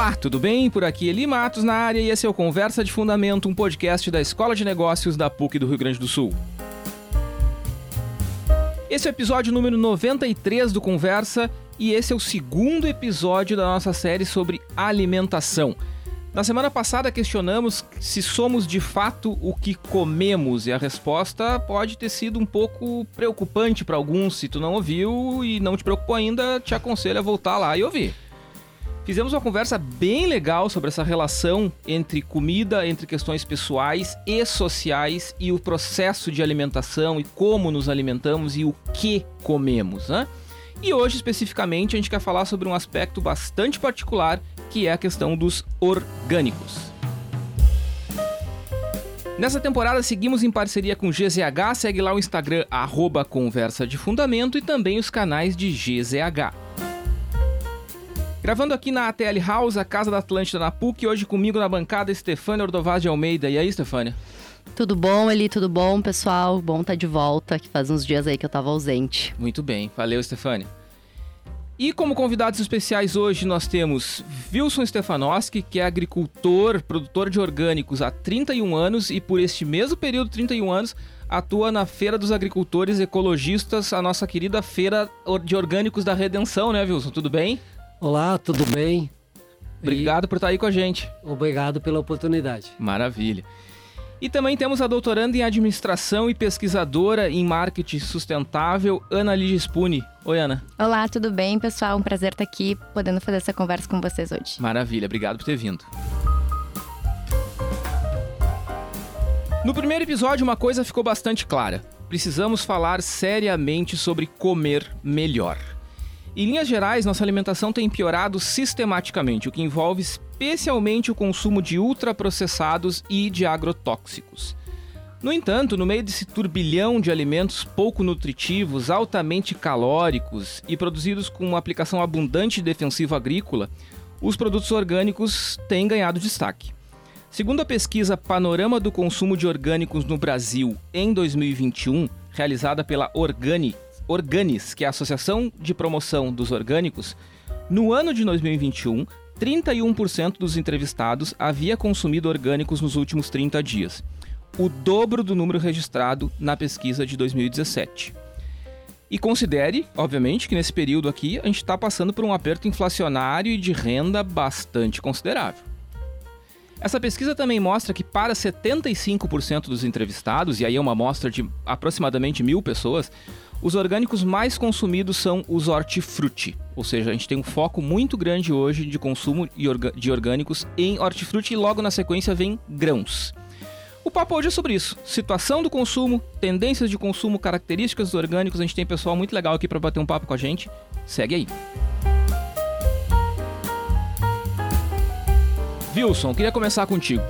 Olá, tudo bem? Por aqui Eli Matos na área e esse é o Conversa de Fundamento, um podcast da Escola de Negócios da PUC do Rio Grande do Sul. Esse é o episódio número 93 do Conversa e esse é o segundo episódio da nossa série sobre alimentação. Na semana passada questionamos se somos de fato o que comemos e a resposta pode ter sido um pouco preocupante para alguns. Se tu não ouviu e não te preocupou ainda, te aconselho a voltar lá e ouvir. Fizemos uma conversa bem legal sobre essa relação entre comida, entre questões pessoais e sociais e o processo de alimentação e como nos alimentamos e o que comemos, né? E hoje especificamente a gente quer falar sobre um aspecto bastante particular que é a questão dos orgânicos. Nessa temporada seguimos em parceria com GZH, segue lá o Instagram arroba Conversa de Fundamento e também os canais de GZH. Gravando aqui na ATL House, a Casa da Atlântida na PUC, hoje comigo na bancada Estefânia Ordovaz de Almeida. E aí, Estefânia? Tudo bom, Eli? Tudo bom, pessoal? Bom estar tá de volta, que faz uns dias aí que eu tava ausente. Muito bem, valeu, Estefânia. E como convidados especiais hoje nós temos Wilson Stefanowski, que é agricultor, produtor de orgânicos há 31 anos e por este mesmo período, 31 anos, atua na Feira dos Agricultores Ecologistas, a nossa querida Feira de Orgânicos da Redenção, né, Wilson? Tudo bem? Olá, tudo bem? Obrigado e... por estar aí com a gente. Obrigado pela oportunidade. Maravilha. E também temos a doutoranda em administração e pesquisadora em marketing sustentável, Ana Ligia Spune. Oi, Ana. Olá, tudo bem, pessoal? Um prazer estar aqui podendo fazer essa conversa com vocês hoje. Maravilha, obrigado por ter vindo. No primeiro episódio, uma coisa ficou bastante clara. Precisamos falar seriamente sobre comer melhor. Em linhas gerais, nossa alimentação tem piorado sistematicamente, o que envolve especialmente o consumo de ultraprocessados e de agrotóxicos. No entanto, no meio desse turbilhão de alimentos pouco nutritivos, altamente calóricos e produzidos com uma aplicação abundante de defensivo agrícola, os produtos orgânicos têm ganhado destaque. Segundo a pesquisa Panorama do Consumo de Orgânicos no Brasil em 2021, realizada pela Organi, Organis, que é a Associação de Promoção dos Orgânicos, no ano de 2021, 31% dos entrevistados havia consumido orgânicos nos últimos 30 dias, o dobro do número registrado na pesquisa de 2017. E considere, obviamente, que nesse período aqui a gente está passando por um aperto inflacionário e de renda bastante considerável. Essa pesquisa também mostra que para 75% dos entrevistados, e aí é uma amostra de aproximadamente mil pessoas, os orgânicos mais consumidos são os hortifruti, ou seja, a gente tem um foco muito grande hoje de consumo de orgânicos em hortifruti e logo na sequência vem grãos. O papo hoje é sobre isso: situação do consumo, tendências de consumo, características dos orgânicos. A gente tem pessoal muito legal aqui para bater um papo com a gente. Segue aí. Wilson, queria começar contigo.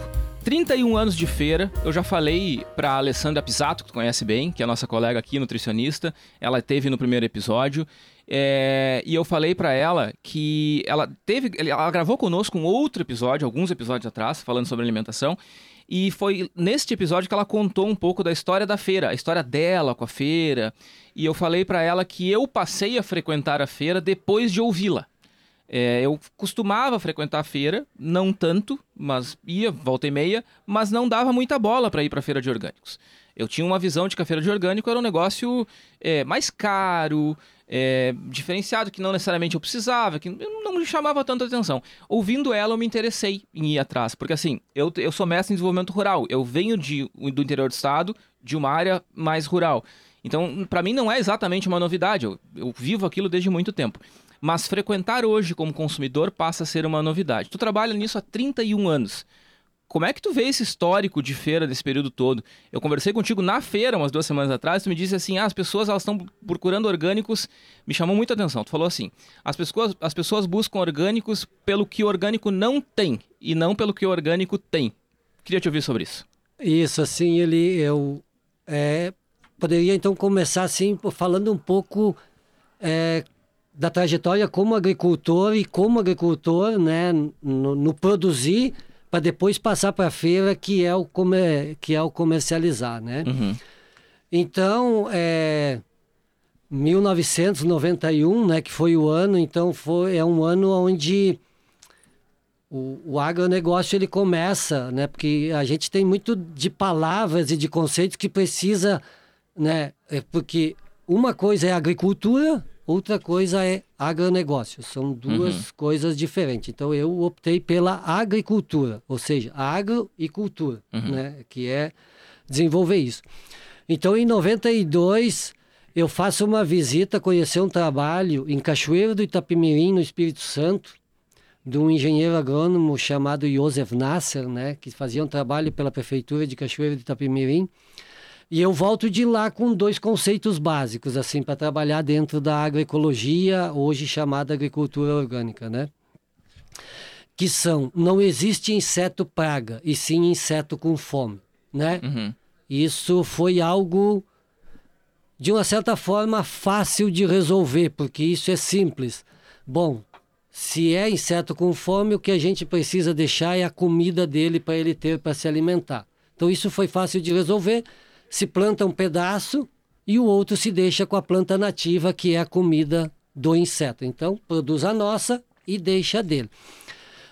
31 anos de feira, eu já falei para Alessandra Pisato, que tu conhece bem, que é a nossa colega aqui, nutricionista, ela teve no primeiro episódio, é, e eu falei para ela que ela teve, ela gravou conosco um outro episódio, alguns episódios atrás, falando sobre alimentação, e foi neste episódio que ela contou um pouco da história da feira, a história dela com a feira, e eu falei para ela que eu passei a frequentar a feira depois de ouvi-la. É, eu costumava frequentar a feira, não tanto, mas ia volta e meia, mas não dava muita bola para ir para a feira de orgânicos. Eu tinha uma visão de que a feira de orgânico era um negócio é, mais caro, é, diferenciado, que não necessariamente eu precisava, que não me chamava tanta atenção. Ouvindo ela, eu me interessei em ir atrás, porque assim, eu, eu sou mestre em desenvolvimento rural, eu venho de, do interior do estado, de uma área mais rural. Então, para mim não é exatamente uma novidade, eu, eu vivo aquilo desde muito tempo mas frequentar hoje como consumidor passa a ser uma novidade. Tu trabalha nisso há 31 anos. Como é que tu vê esse histórico de feira desse período todo? Eu conversei contigo na feira umas duas semanas atrás, tu me disse assim, ah, as pessoas elas estão procurando orgânicos, me chamou muita atenção. Tu falou assim, as pessoas, as pessoas buscam orgânicos pelo que o orgânico não tem e não pelo que o orgânico tem. Queria te ouvir sobre isso. Isso, assim, ele, eu é, poderia então começar assim falando um pouco é, da trajetória como agricultor e como agricultor, né, no, no produzir para depois passar para a feira que é o comer, que é o comercializar, né? Uhum. Então, é 1991, né, que foi o ano, então foi é um ano onde o, o agronegócio ele começa, né? Porque a gente tem muito de palavras e de conceitos que precisa, né? É porque uma coisa é agricultura, outra coisa é agronegócio. São duas uhum. coisas diferentes. Então eu optei pela agricultura, ou seja, agro e cultura, uhum. né? Que é desenvolver isso. Então em 92 eu faço uma visita, conhecer um trabalho em Cachoeiro do Itapemirim, no Espírito Santo, de um engenheiro agrônomo chamado Josef Nasser, né, que fazia um trabalho pela prefeitura de Cachoeiro de Itapemirim. E eu volto de lá com dois conceitos básicos assim para trabalhar dentro da agroecologia, hoje chamada agricultura orgânica, né? Que são não existe inseto praga e sim inseto com fome, né? Uhum. Isso foi algo de uma certa forma fácil de resolver, porque isso é simples. Bom, se é inseto com fome, o que a gente precisa deixar é a comida dele para ele ter para se alimentar. Então isso foi fácil de resolver. Se planta um pedaço e o outro se deixa com a planta nativa, que é a comida do inseto. Então produz a nossa e deixa dele.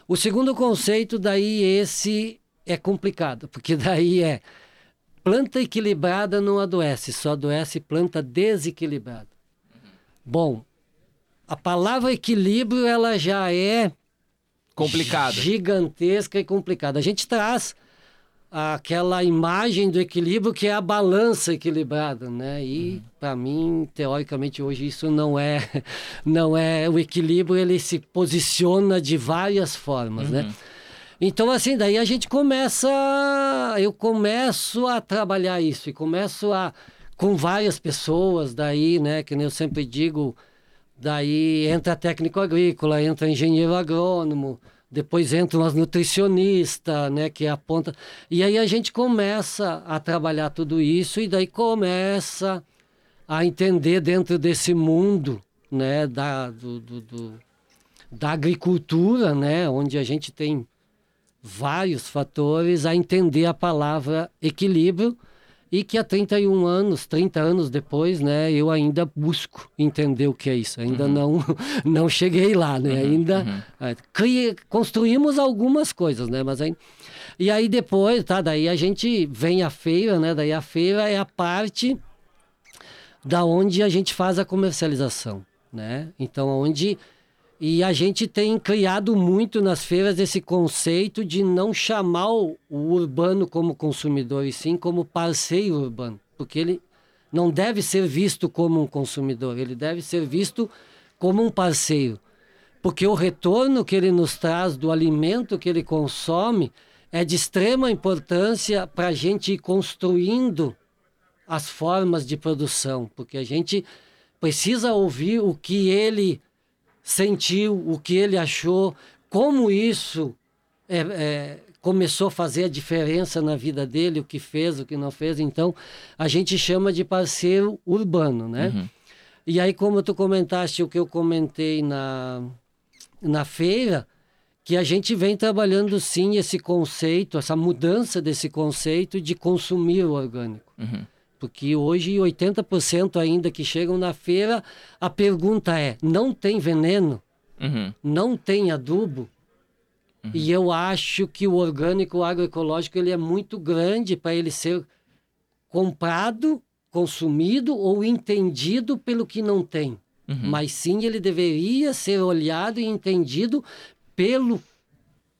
O segundo conceito daí esse é complicado, porque daí é planta equilibrada não adoece, só adoece planta desequilibrada. Bom, a palavra equilíbrio ela já é complicada, gigantesca e complicada. A gente traz aquela imagem do equilíbrio que é a balança equilibrada, né? E uhum. para mim, teoricamente hoje isso não é não é o equilíbrio, ele se posiciona de várias formas, né? uhum. né? Então assim, daí a gente começa, eu começo a trabalhar isso e começo a com várias pessoas daí, né, que eu sempre digo, Daí entra técnico agrícola, entra engenheiro agrônomo, depois entram as nutricionistas, né, que é a ponta. E aí a gente começa a trabalhar tudo isso e daí começa a entender dentro desse mundo, né, da, do, do, do da agricultura, né, onde a gente tem vários fatores, a entender a palavra equilíbrio e que há 31 anos, 30 anos depois, né, eu ainda busco entender o que é isso. Ainda uhum. não não cheguei lá, né? Uhum, ainda uhum. É, construímos algumas coisas, né, mas aí e aí depois, tá, daí a gente vem à feira, né? Daí a feira é a parte da onde a gente faz a comercialização, né? Então, onde e a gente tem criado muito nas feiras esse conceito de não chamar o, urbano como consumidor, e sim como parceiro urbano. Porque ele não deve ser visto como um consumidor, ele deve ser visto como um parceiro. Porque o retorno que ele nos traz do alimento que ele consome é de extrema importância para a gente ir construindo as formas de produção, porque a gente precisa ouvir o que ele sentiu, o que ele achou, como isso é, é, começou a fazer a diferença na vida dele, o que fez, o que não fez. Então, a gente chama de parceiro urbano, né? Uhum. E aí, como tu comentaste o que eu comentei na, na feira, que a gente vem trabalhando sim esse conceito, essa mudança desse conceito de consumir o orgânico. Uhum. Porque hoje 80% ainda que chegam na feira, a pergunta é: não tem veneno? Uhum. Não tem adubo? Uhum. E eu acho que o orgânico o agroecológico ele é muito grande para ele ser comprado, consumido ou entendido pelo que não tem. Uhum. Mas sim ele deveria ser olhado e entendido pelo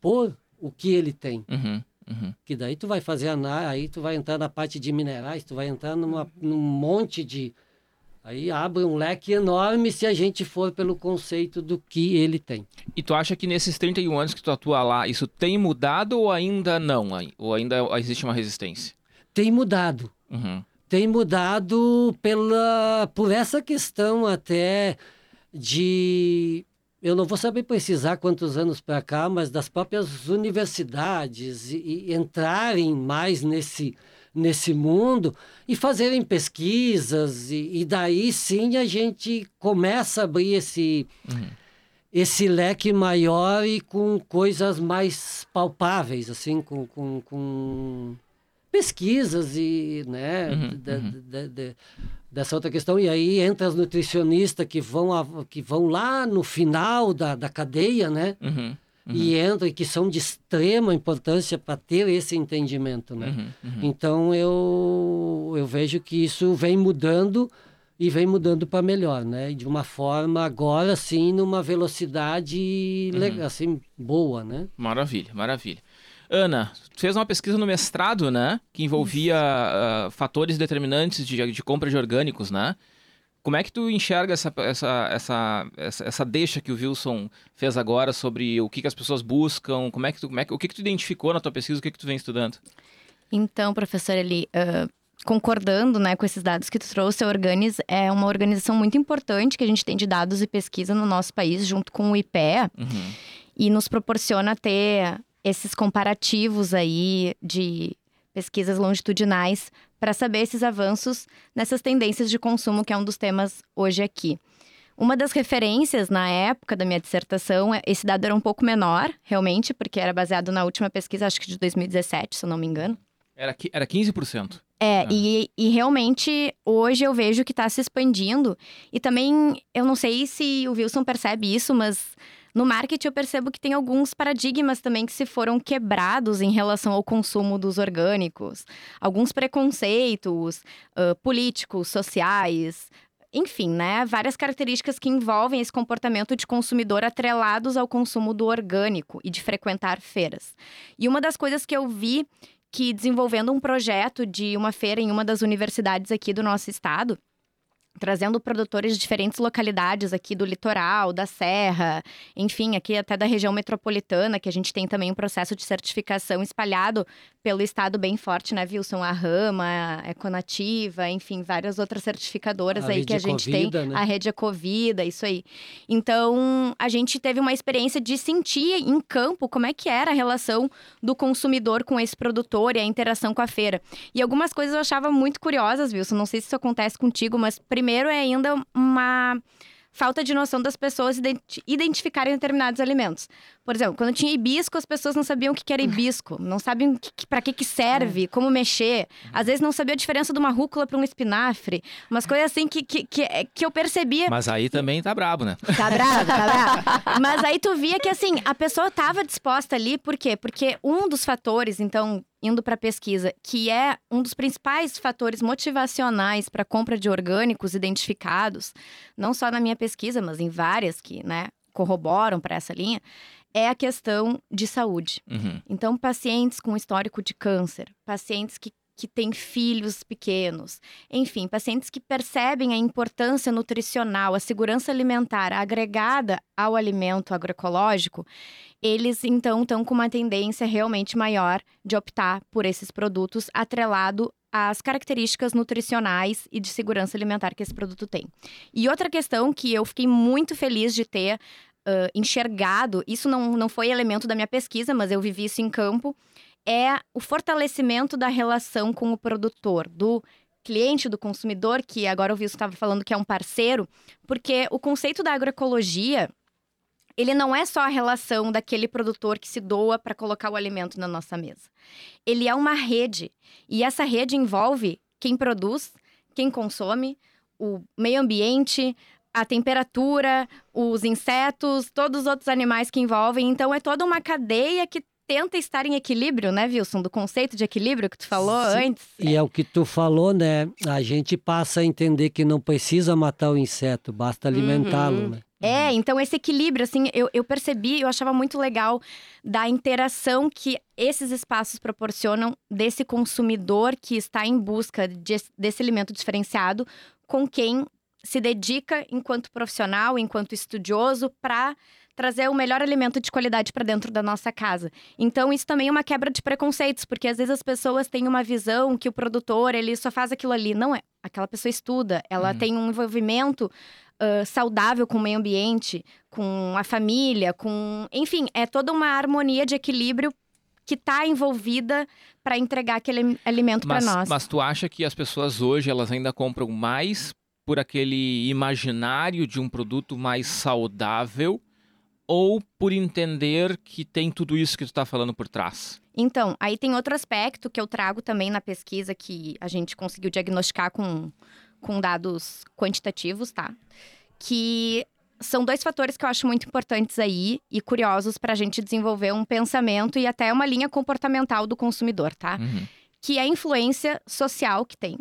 por o que ele tem. Uhum. Uhum. Que daí tu vai fazer a aí tu vai entrar na parte de minerais, tu vai entrar numa, num monte de. Aí abre um leque enorme se a gente for pelo conceito do que ele tem. E tu acha que nesses 31 anos que tu atua lá, isso tem mudado ou ainda não? Ou ainda existe uma resistência? Tem mudado. Uhum. Tem mudado pela, por essa questão até de eu não vou saber precisar quantos anos para cá, mas das próprias universidades e, e, entrarem mais nesse, nesse mundo e fazerem pesquisas, e, e daí sim a gente começa a abrir esse, uhum. esse leque maior e com coisas mais palpáveis, assim, com, com, com pesquisas e, né, uhum, de. De, de, dessa outra questão. E aí entra as nutricionistas que vão, a, que vão lá no final da, da cadeia, né? Uhum. uhum. e entram e que são de extrema importância para ter esse entendimento, né? Uhum, uhum. Então eu eu vejo que isso vem mudando e vem mudando para melhor, né? De uma forma agora sim numa velocidade uhum. assim boa, né? Maravilha, maravilha. Ana, fez uma pesquisa no mestrado, né? Que envolvia uh, fatores determinantes de, de compra de orgânicos, né? Como é que tu enxerga essa, essa, essa, essa, essa deixa que o Wilson fez agora sobre o que, que as pessoas buscam? Como é que tu, como é que, o que, que tu identificou na tua pesquisa? O que, que tu vem estudando? Então, professor, ele uh, concordando né, com esses dados que tu trouxe, a Organis é uma organização muito importante que a gente tem de dados e pesquisa no nosso país, junto com o IPEA, uhum. e nos proporciona ter esses comparativos aí de pesquisas longitudinais para saber esses avanços nessas tendências de consumo, que é um dos temas hoje aqui. Uma das referências na época da minha dissertação, esse dado era um pouco menor, realmente, porque era baseado na última pesquisa, acho que de 2017, se eu não me engano. Era, era 15%. É, ah. e, e realmente hoje eu vejo que está se expandindo. E também, eu não sei se o Wilson percebe isso, mas no marketing, eu percebo que tem alguns paradigmas também que se foram quebrados em relação ao consumo dos orgânicos. Alguns preconceitos uh, políticos, sociais, enfim, né? Várias características que envolvem esse comportamento de consumidor atrelados ao consumo do orgânico e de frequentar feiras. E uma das coisas que eu vi que desenvolvendo um projeto de uma feira em uma das universidades aqui do nosso estado, trazendo produtores de diferentes localidades aqui do litoral, da serra, enfim, aqui até da região metropolitana, que a gente tem também um processo de certificação espalhado pelo estado bem forte, né, Wilson? A Rama, a Econativa, enfim, várias outras certificadoras a aí que a gente Ecovida, tem. Né? A rede Ecovida, isso aí. Então, a gente teve uma experiência de sentir em campo como é que era a relação do consumidor com esse produtor e a interação com a feira. E algumas coisas eu achava muito curiosas, Wilson. Não sei se isso acontece contigo, mas primeiro é ainda uma falta de noção das pessoas identificarem determinados alimentos. Por exemplo, quando tinha hibisco, as pessoas não sabiam o que era hibisco, não sabem para que, que serve, é. como mexer. Às vezes não sabia a diferença de uma rúcula para um espinafre. Umas coisas assim que, que, que, que, eu percebia. Mas aí também tá brabo, né? Tá brabo, tá brabo. Mas aí tu via que assim, a pessoa tava disposta ali, por quê? Porque um dos fatores, então, indo para pesquisa, que é um dos principais fatores motivacionais para a compra de orgânicos identificados, não só na minha pesquisa, mas em várias que né, corroboram para essa linha, é a questão de saúde. Uhum. Então, pacientes com histórico de câncer, pacientes que que têm filhos pequenos, enfim, pacientes que percebem a importância nutricional, a segurança alimentar agregada ao alimento agroecológico, eles então estão com uma tendência realmente maior de optar por esses produtos atrelado às características nutricionais e de segurança alimentar que esse produto tem. E outra questão que eu fiquei muito feliz de ter uh, enxergado, isso não, não foi elemento da minha pesquisa, mas eu vivi isso em campo, é o fortalecimento da relação com o produtor, do cliente, do consumidor, que agora o Wilson estava falando que é um parceiro, porque o conceito da agroecologia, ele não é só a relação daquele produtor que se doa para colocar o alimento na nossa mesa. Ele é uma rede, e essa rede envolve quem produz, quem consome, o meio ambiente, a temperatura, os insetos, todos os outros animais que envolvem. Então é toda uma cadeia que tenta estar em equilíbrio, né, Wilson? Do conceito de equilíbrio que tu falou Sim. antes. E é o que tu falou, né? A gente passa a entender que não precisa matar o inseto, basta alimentá-lo, uhum. né? É, então esse equilíbrio, assim, eu, eu percebi, eu achava muito legal da interação que esses espaços proporcionam desse consumidor que está em busca de, desse alimento diferenciado com quem se dedica enquanto profissional, enquanto estudioso, para trazer o melhor alimento de qualidade para dentro da nossa casa. Então, isso também é uma quebra de preconceitos, porque às vezes as pessoas têm uma visão que o produtor, ele só faz aquilo ali. Não é. Aquela pessoa estuda, ela uhum. tem um envolvimento uh, saudável com o meio ambiente, com a família, com. Enfim, é toda uma harmonia de equilíbrio que está envolvida para entregar aquele alimento para nós. Mas tu acha que as pessoas hoje elas ainda compram mais por aquele imaginário de um produto mais saudável ou por entender que tem tudo isso que tu está falando por trás? Então, aí tem outro aspecto que eu trago também na pesquisa que a gente conseguiu diagnosticar com, com dados quantitativos, tá? Que são dois fatores que eu acho muito importantes aí e curiosos para a gente desenvolver um pensamento e até uma linha comportamental do consumidor, tá? Uhum. Que é a influência social que tem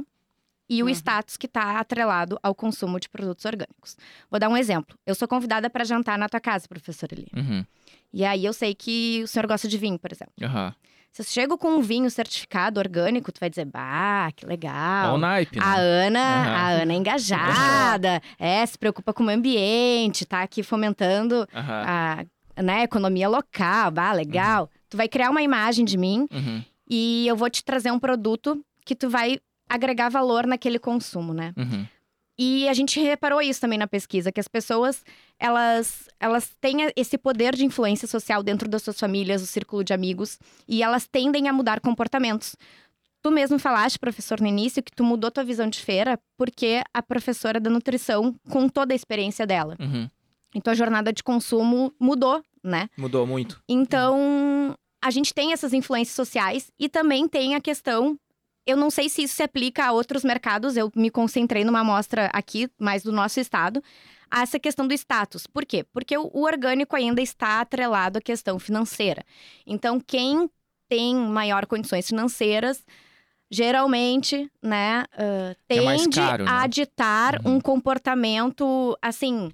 e o Uhum. status que está atrelado ao consumo de produtos orgânicos. Vou dar um exemplo. Eu sou convidada para jantar na tua casa, professor Eli. Uhum. E aí eu sei que o senhor gosta de vinho, por exemplo. Aham. Se eu chego com um vinho certificado orgânico, tu vai dizer, bah, que legal. Ó o naipe, A né? Ana, Aham. a Ana é engajada, é, se preocupa com o ambiente, tá aqui fomentando Aham. a né, economia local, bah, legal. Tu vai criar uma imagem de mim Uhum. e eu vou te trazer um produto que tu vai agregar valor naquele consumo, né? Uhum. E a gente reparou isso também na pesquisa, que as pessoas, elas, elas têm esse poder de influência social dentro das suas famílias, o círculo de amigos, e elas tendem a mudar comportamentos. Tu mesmo falaste, professor, no início, que tu mudou tua visão de feira porque a professora da nutrição contou da experiência dela. Uhum. E tua jornada de consumo mudou, né? Mudou muito. Então, a gente tem essas influências sociais e também tem a questão. Eu não sei se isso se aplica a outros mercados, eu me concentrei numa amostra aqui, mais do nosso estado, a essa questão do status. Por quê? Porque o orgânico ainda está atrelado à questão financeira. Então, quem tem maior condições financeiras, geralmente, né, É mais tende caro, né? a ditar Uhum. um comportamento, assim,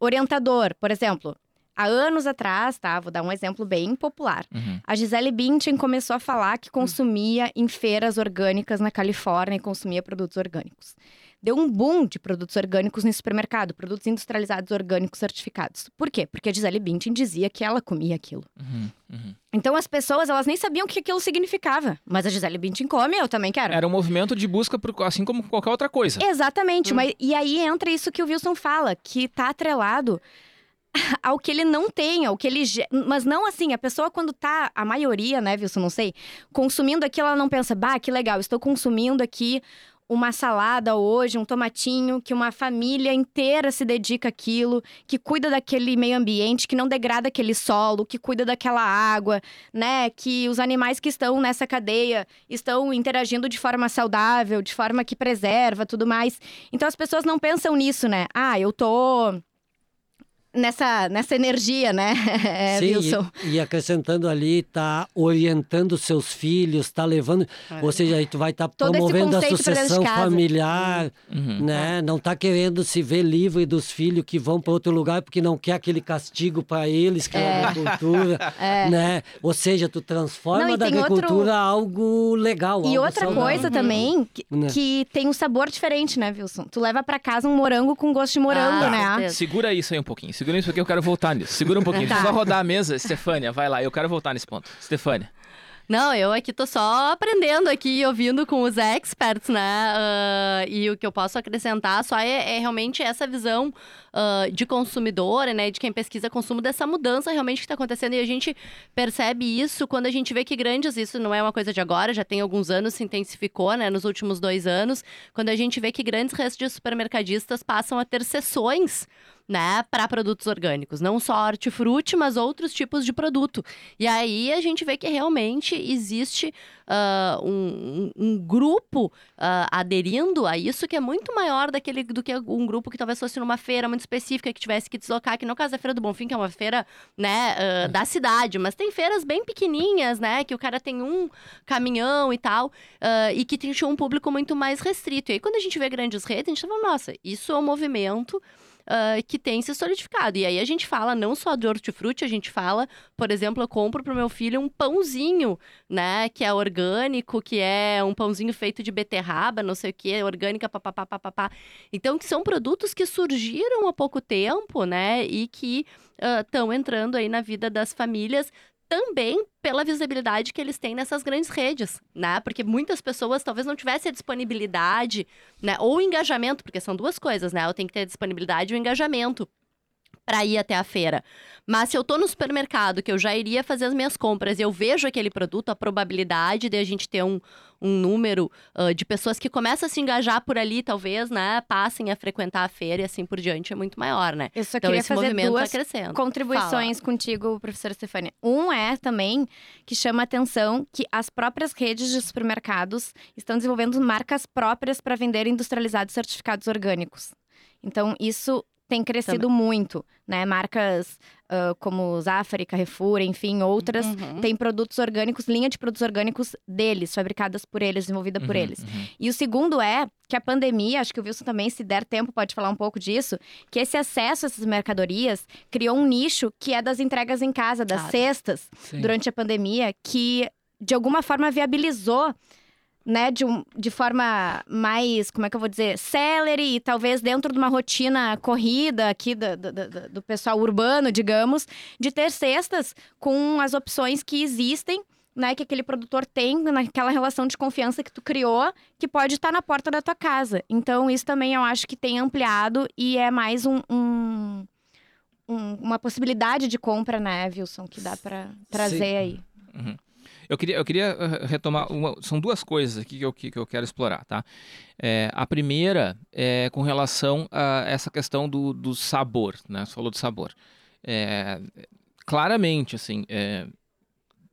orientador. Por exemplo, há anos atrás, tá? Vou dar um exemplo bem popular. Uhum. A Gisele Bündchen começou a falar que consumia em feiras orgânicas na Califórnia e consumia produtos orgânicos. Deu um boom de produtos orgânicos no supermercado, produtos industrializados orgânicos certificados. Por quê? Porque a Gisele Bündchen dizia que ela comia aquilo. Uhum. Uhum. Então as pessoas, elas nem sabiam o que aquilo significava. Mas a Gisele Bündchen come, eu também quero. Era um movimento de busca, por, assim como qualquer outra coisa. Exatamente, mas e aí entra isso que o Wilson fala, que tá atrelado ao que ele não tem, ao que ele. Mas não assim, a pessoa quando tá, a maioria, né, Wilson, não sei, consumindo aquilo, ela não pensa, bah, que legal, estou consumindo aqui uma salada hoje, um tomatinho, que uma família inteira se dedica àquilo, que cuida daquele meio ambiente, que não degrada aquele solo, que cuida daquela água, né? Que os animais que estão nessa cadeia estão interagindo de forma saudável, de forma que preserva tudo mais. Então as pessoas não pensam nisso, né? Ah, eu tô nessa, nessa energia, né, é, Sim, Wilson? e, e acrescentando ali, tá orientando seus filhos, tá levando, ou seja, aí tu vai estar esse promovendo a sucessão familiar, Uhum. né? Não tá querendo se ver livre dos filhos que vão para outro lugar porque não quer aquele castigo para eles que é, a agricultura, né? Ou seja, tu transforma Não, e da tem outro- agricultura algo legal, E algo outra saudável. coisa também, que, Né? que tem um sabor diferente, né, Wilson? Tu leva pra casa um morango com gosto de morango, Ah, né? Segura isso aí um pouquinho. Segura isso porque eu quero voltar nisso. Segura um pouquinho. Tá. Deixa eu só rodar a mesa. Estefânia, vai lá. Eu quero voltar nesse ponto. Estefânia. Não, eu aqui tô só aprendendo aqui, ouvindo com os experts, né? Ah, e o que eu posso acrescentar só é, é realmente essa visão ah, de consumidora, né? De quem pesquisa consumo, dessa mudança realmente que está acontecendo. E a gente percebe isso quando a gente vê que grandes, isso não é uma coisa de agora, já tem alguns anos, se intensificou, né? Nos últimos dois anos, quando a gente vê que grandes redes de supermercadistas passam a ter sessões né, para produtos orgânicos, não só hortifruti, mas outros tipos de produto. E aí a gente vê que realmente existe ah, um, um- grupo ah, aderindo a isso que é muito maior daquele do que um grupo que talvez fosse numa feira muito específica que tivesse que deslocar, que no caso da Feira do Bonfim, que é uma feira, né, ah, da cidade, mas tem feiras bem pequenininhas, né, que o cara tem um caminhão e tal, e que tinha um público muito mais restrito. E aí quando a gente vê grandes redes, a gente fala, nossa, isso é um movimento ah, que tem se solidificado. E aí a gente fala não só de hortifruti, a gente fala, por exemplo, eu compro pro meu filho um pãozinho, né, que é orgânico, que é um pãozinho feito de beterraba, não sei o que, orgânica, papapá, papapá. Então, que são produtos que surgiram há pouco tempo, né, e que estão entrando aí na vida das famílias também pela visibilidade que eles têm nessas grandes redes, né? Porque muitas pessoas talvez não tivessem a disponibilidade, né? Ou engajamento, porque são duas coisas, né? Eu tenho que ter a disponibilidade e o engajamento para ir até a feira. Mas se eu tô no supermercado, que eu já iria fazer as minhas compras e eu vejo aquele produto, a probabilidade de a gente ter um, um número ah, de pessoas que começam a se engajar por ali, talvez, né? Passem a frequentar a feira e assim por diante, é muito maior, né? Eu só Então esse movimento duas tá crescendo. contribuições contigo, professora Stefania. Um é também que chama a atenção que as próprias redes de supermercados estão desenvolvendo marcas próprias para vender industrializados certificados orgânicos. Então, isso tem crescido muito, né? Marcas uh, como Zafari, Carrefour, enfim, outras, Uhum. têm produtos orgânicos, linha de produtos orgânicos deles, fabricadas por eles, desenvolvida por Uhum, eles. uhum. E o segundo é que a pandemia, acho que o Wilson também, se der tempo, pode falar um pouco disso, que esse acesso a essas mercadorias criou um nicho que é das entregas em casa, das cestas, Sim. durante a pandemia, que de alguma forma viabilizou. Né, de, um, de forma mais, como é que eu vou dizer, celery talvez dentro de uma rotina corrida aqui do, do, do- do pessoal urbano, digamos, de ter cestas com as opções que existem, né, que aquele produtor tem naquela relação de confiança que tu criou, que pode estar na porta da tua casa. Então, isso também eu acho que tem ampliado e é mais um, um- um- uma possibilidade de compra, né, Wilson, que dá pra trazer Sim. aí. Eu queria, eu queria eh, retomar. uma- são duas coisas aqui que eu, que, eu quero explorar, tá? É, a primeira é com relação a essa questão do, do sabor, né? Você falou do sabor. É, claramente, assim, é,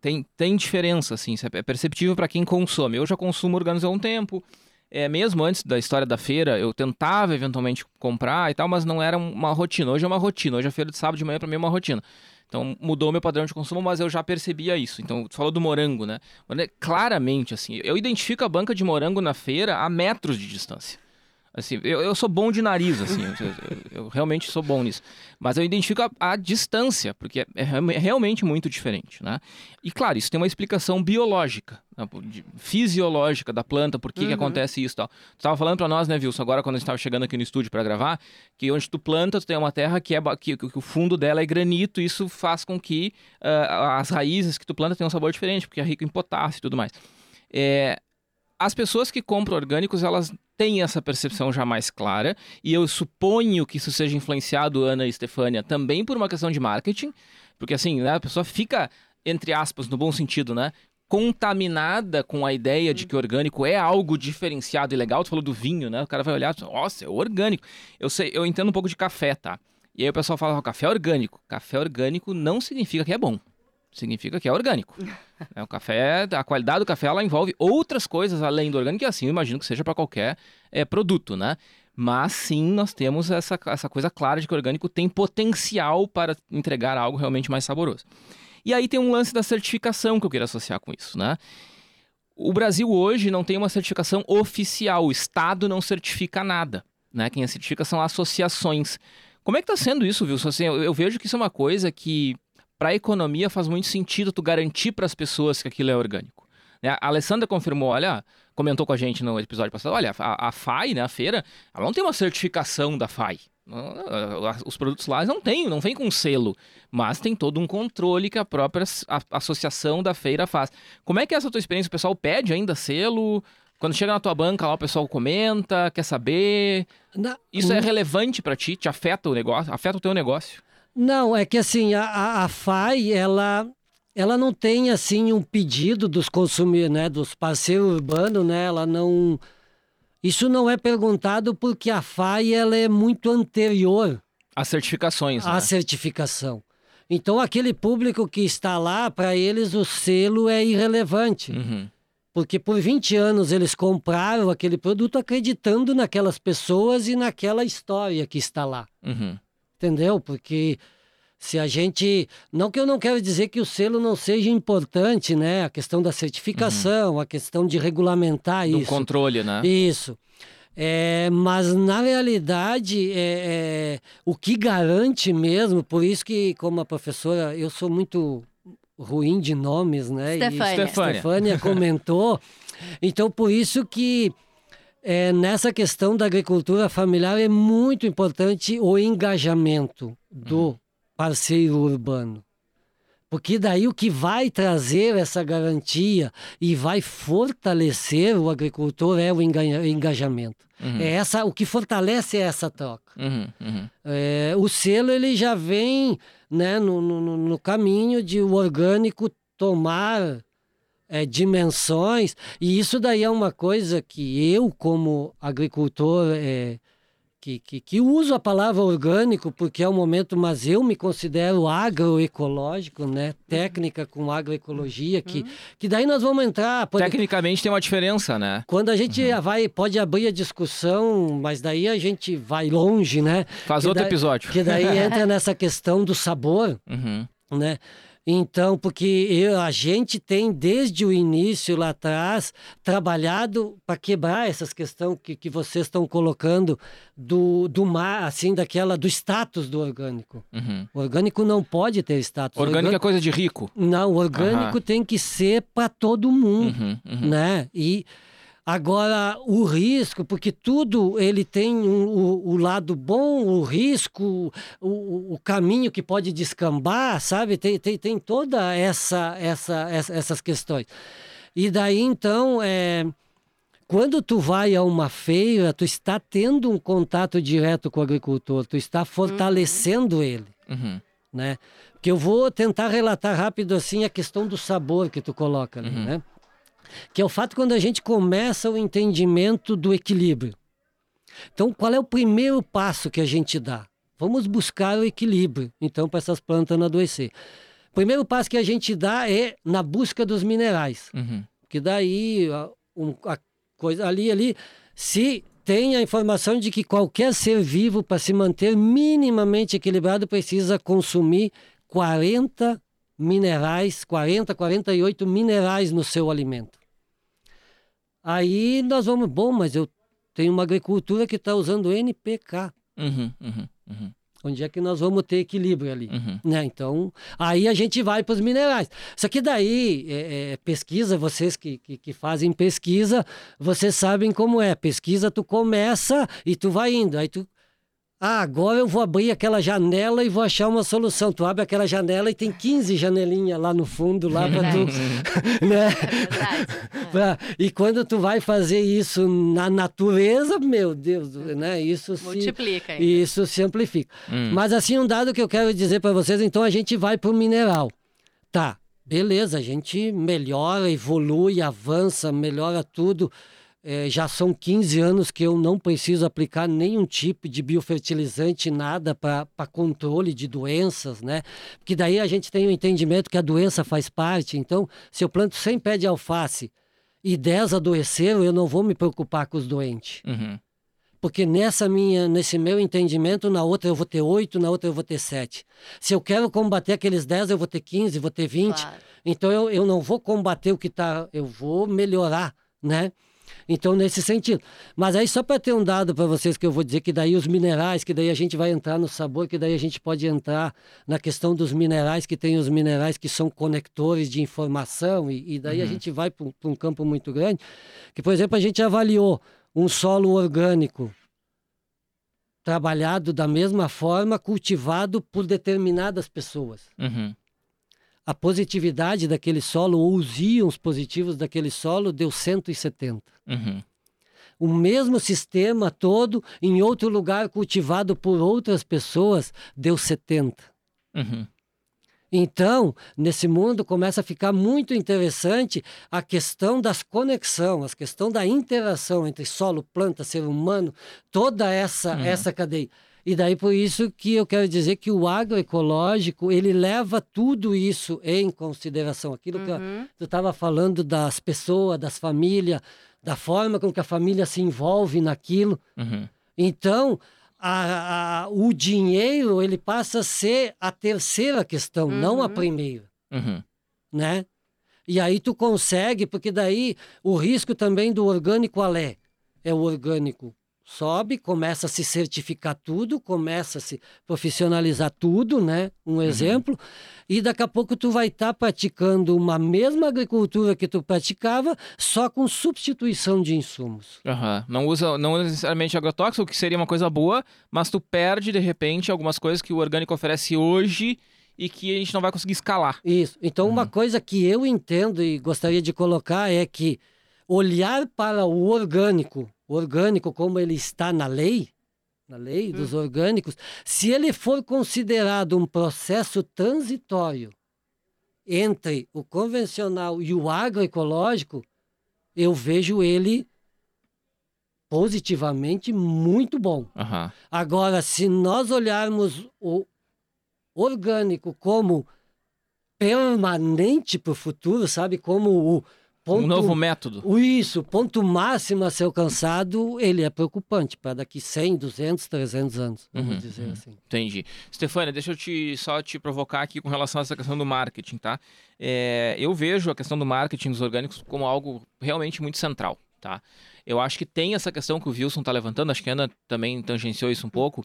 tem, tem diferença, assim, isso é perceptível para quem consome. Eu já consumo orgânicos há um tempo. É, mesmo antes da história da feira, eu tentava eventualmente comprar e tal, mas não era uma rotina. Hoje é uma rotina. Hoje a feira de sábado de manhã para mim é uma rotina. Então mudou meu padrão de consumo, mas eu já percebia isso. Então, tu falou do morango, né? Né, Claramente, assim, eu identifico a banca de morango na feira a metros de distância. Assim, eu, eu sou bom de nariz, assim, eu, eu- realmente sou bom nisso. Mas eu identifico a, a distância, porque é, é é realmente muito diferente, né? E claro, isso tem uma explicação biológica, né, de- fisiológica da planta, por que, que Uhum. acontece isso e tal. Tu estava falando para nós, né, Wilson, agora quando a gente estava chegando aqui no estúdio para gravar, que onde tu planta, tu tem uma terra que, é, que, que o fundo dela é granito, e isso faz com que ah, as raízes que tu planta tenham um sabor diferente, porque é rico em potássio e tudo mais. É, as pessoas que compram orgânicos, elas têm essa percepção já mais clara, e eu suponho que isso seja influenciado, Ana e Stefânia, também por uma questão de marketing, porque assim, né, a pessoa fica, entre aspas, no bom sentido, né? Contaminada com a ideia de que orgânico é algo diferenciado e legal. Tu falou do vinho, né? O cara vai olhar, nossa, é orgânico. Eu sei, eu entendo um pouco de café, tá? E aí o pessoal fala, "Ó, café é orgânico. Café orgânico não significa que é bom. Significa que é orgânico. É, o café, a qualidade do café, ela envolve outras coisas além do orgânico, e assim eu imagino que seja para qualquer é, produto, né? Mas sim, nós temos essa, essa coisa clara de que o orgânico tem potencial para entregar algo realmente mais saboroso. E aí tem um lance da certificação que eu queria associar com isso, né? O Brasil hoje não tem uma certificação oficial, o Estado não certifica nada, né? Quem certifica são associações. Como é que está sendo isso, Wilson? Assim, eu, eu vejo que isso é uma coisa que para a economia faz muito sentido tu garantir para as pessoas que aquilo é orgânico. Né? A Alessandra confirmou, olha, comentou com a gente no episódio passado, olha, a, a FAI, né, a feira, ela não tem uma certificação da FAI. Os produtos lá não tem, não vem com selo, mas tem todo um controle que a própria associação da feira faz. Como é que é essa tua experiência? O pessoal pede ainda selo? Quando chega na tua banca lá, o pessoal comenta, quer saber? Isso é relevante para ti? Te afeta o negócio? Afeta o teu negócio? Não, é que assim, a, a, FAI, ela, ela não tem assim um pedido dos consumidores, né, dos parceiros urbanos, né, ela não... Isso não é perguntado porque a FAI, ela é muito anterior As certificações, à né? certificação. Então, aquele público que está lá, para eles o selo é irrelevante. Uhum. Porque por 20 anos eles compraram aquele produto acreditando naquelas pessoas e naquela história que está lá. Uhum. Entendeu? Porque se a gente. Não que eu não quero dizer que o selo não seja importante, né? A questão da certificação, a questão de regulamentar Do isso. controle, né? Isso. É, mas na realidade, é, é, o que garante mesmo, por isso que, como a professora, eu sou muito ruim de nomes, né? E Stefânia. Stefânia. Stefânia comentou. Então, por isso que é, nessa questão da agricultura familiar é muito importante o engajamento do parceiro urbano. Porque daí o que vai trazer essa garantia e vai fortalecer o agricultor é o enga- engajamento. Uhum. É essa, o que fortalece é essa troca. Uhum, uhum. É, o selo ele já vem né, no, no, no caminho de o orgânico tomar é, dimensões e isso daí é uma coisa que eu como agricultor é, que, que, que uso a palavra orgânico porque é o momento, mas eu me considero agroecológico, né? Técnica com agroecologia, que, Uhum. que daí nós vamos entrar. pode- Tecnicamente tem uma diferença, né? Quando a gente vai, pode abrir a discussão, mas daí a gente vai longe, né? Faz Que outro daí- episódio. Que daí entra nessa questão do sabor, Uhum. né? Então, porque eu- a gente tem desde o início lá atrás trabalhado para quebrar essas questões que, que vocês estão colocando do, do mar, assim, daquela do status do orgânico. Uhum. O orgânico não pode ter status. O Orgânico é orgânico- coisa de rico. Não, o orgânico Aham. tem que ser para todo mundo Uhum, uhum. né? E agora o risco, porque tudo ele tem um- o, o lado bom, o risco, o, o- caminho que pode descambar, sabe? Tem, tem, tem toda essa, essa, essa- essas questões. E daí então é quando tu vai a uma feira, tu está tendo um contato direto com o agricultor, tu está fortalecendo ele Uhum. né? Porque eu vou tentar relatar rápido assim a questão do sabor que tu coloca ali, Uhum. né? Que é o fato quando a gente começa o entendimento do equilíbrio. Então, qual é o primeiro passo que a gente dá? Vamos buscar o equilíbrio, então, para essas plantas não adoecer. O primeiro passo que a gente dá é na busca dos minerais. Uhum. Que daí a, um- a coisa ali ali se tem a informação de que qualquer ser vivo para se manter minimamente equilibrado precisa consumir 40 minerais, 40, 48 minerais no seu alimento. Aí nós vamos, bom, mas eu tenho uma agricultura que está usando NPK. Uhum. Uhum. Uhum. Onde é que nós vamos ter equilíbrio ali? Uhum. né? Então, aí a gente vai para os minerais. Só que daí, é, é, pesquisa, vocês que, que, que fazem pesquisa, vocês sabem como é. Pesquisa, tu começa e tu vai indo. Aí tu. Ah, agora eu vou abrir aquela janela e vou achar uma solução. Tu abre aquela janela e tem 15 janelinhas lá no fundo, lá para tu. né? É. Pra- E quando tu vai fazer isso na natureza, meu Deus, né? Isso se, Multiplica ainda. isso se amplifica. Hum. Mas assim, um dado que eu quero dizer para vocês, então a gente vai para o mineral. Tá, beleza, a gente melhora, evolui, avança, melhora tudo. É, já são 15 anos que eu não preciso aplicar nenhum tipo de biofertilizante, nada para controle de doenças, né? Porque daí a gente tem o entendimento que a doença faz parte. Então, se eu planto 100 pés de alface e 10 adoeceram, eu não vou me preocupar com os doentes. Uhum. Porque nessa minha, nesse meu entendimento, na outra eu vou ter oito, na outra eu vou ter sete. Se eu quero combater aqueles dez, eu vou ter 15, vou ter 20. Claro. Então eu, eu não vou combater o que está, eu vou melhorar, né? Então, nesse sentido. Mas aí, só para ter um dado para vocês que eu vou dizer que daí os minerais, que daí a gente vai entrar no sabor, que daí a gente pode entrar na questão dos minerais, que tem os minerais que são conectores de informação, e, e daí a gente vai para um campo muito grande. Que, por exemplo, a gente avaliou um solo orgânico trabalhado da mesma forma, cultivado por determinadas pessoas. Uhum. A positividade daquele solo, ou os íons positivos daquele solo, deu 170. Uhum. O mesmo sistema todo, em outro lugar cultivado por outras pessoas, deu 70. Uhum. Então, nesse mundo começa a ficar muito interessante a questão das conexões, a questão da interação entre solo, planta, ser humano, toda essa, Uhum. essa cadeia. E daí por isso que eu quero dizer que o agroecológico, ele leva tudo isso em consideração. Aquilo que Uhum. tu estava falando das pessoas, das famílias, da forma com que a família se envolve naquilo. Uhum. Então, a- a- o dinheiro ele passa a ser a terceira questão, não a Uhum. primeira, Uhum. né? E aí tu consegue, porque daí o risco também do orgânico alé é o orgânico sobe, começa a se certificar tudo, começa a se profissionalizar tudo, né? Um exemplo. E daqui a pouco tu vai estar praticando uma mesma agricultura que tu praticava, só com substituição de insumos. Aham. Não usa não necessariamente agrotóxico, que seria uma coisa boa, mas tu perde de repente algumas coisas que o orgânico oferece hoje e que a gente não vai conseguir escalar. Isso. Então, uma Uhum. coisa que eu entendo e gostaria de colocar é que olhar para o orgânico, orgânico como ele está na lei, na lei dos orgânicos, se ele for considerado um processo transitório entre o convencional e o agroecológico, eu vejo ele positivamente muito bom. Aham. Agora, se nós olharmos o orgânico como permanente para o futuro, sabe? Como o ponto. Um novo método. o Isso, o ponto máximo a ser alcançado, ele é preocupante para daqui 100, 200, 300 anos, vamos Uhum, dizer uhum. assim. Entendi. Stefânia, deixa eu te, só te provocar aqui com relação a essa questão do marketing, tá? É, eu vejo a questão do marketing dos orgânicos como algo realmente muito central, tá? Eu acho que tem essa questão que o Wilson está levantando, acho que a Ana também tangenciou isso um pouco,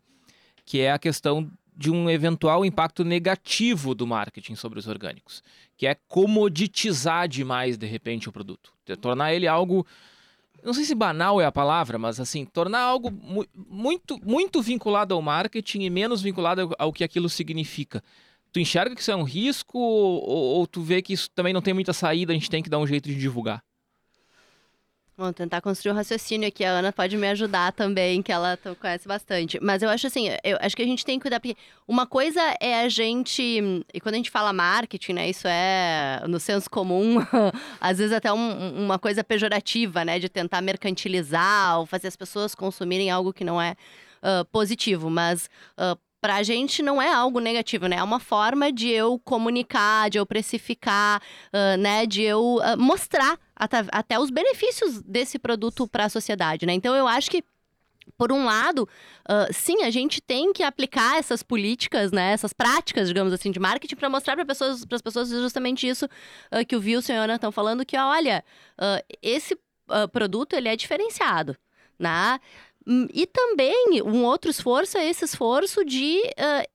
que é a questão de um eventual impacto negativo do marketing sobre os orgânicos, que é comoditizar demais, de repente, o produto. Tornar ele algo não sei se banal é a palavra, mas assim, tornar algo mu- muito, muito vinculado ao marketing e menos vinculado ao, que aquilo significa. Tu enxerga que isso é um risco ou, ou tu vê que isso também não tem muita saída, a gente tem que dar um jeito de divulgar? Vamos tentar construir um raciocínio aqui. A Ana pode me ajudar também, que ela conhece bastante. Mas eu acho assim, eu acho que a gente tem que cuidar, porque uma coisa é a gente. E quando a gente fala marketing, né? Isso é no senso comum, às vezes até um- uma coisa pejorativa, né? De tentar mercantilizar ou fazer as pessoas consumirem algo que não é ah, positivo. Mas. ah, Pra gente não é algo negativo, né? É uma forma de eu comunicar, de eu precificar, ah, né? De eu ah, mostrar até, até os benefícios desse produto para a sociedade, né? Então eu acho que por um lado, ah, sim, a gente tem que aplicar essas políticas, né, essas práticas, digamos assim, de marketing para mostrar para pessoas, as pessoas justamente isso ah, que o Wilson e a Ana estão falando, que olha, ah, esse produto ele é diferenciado, né? E também um outro esforço é esse esforço de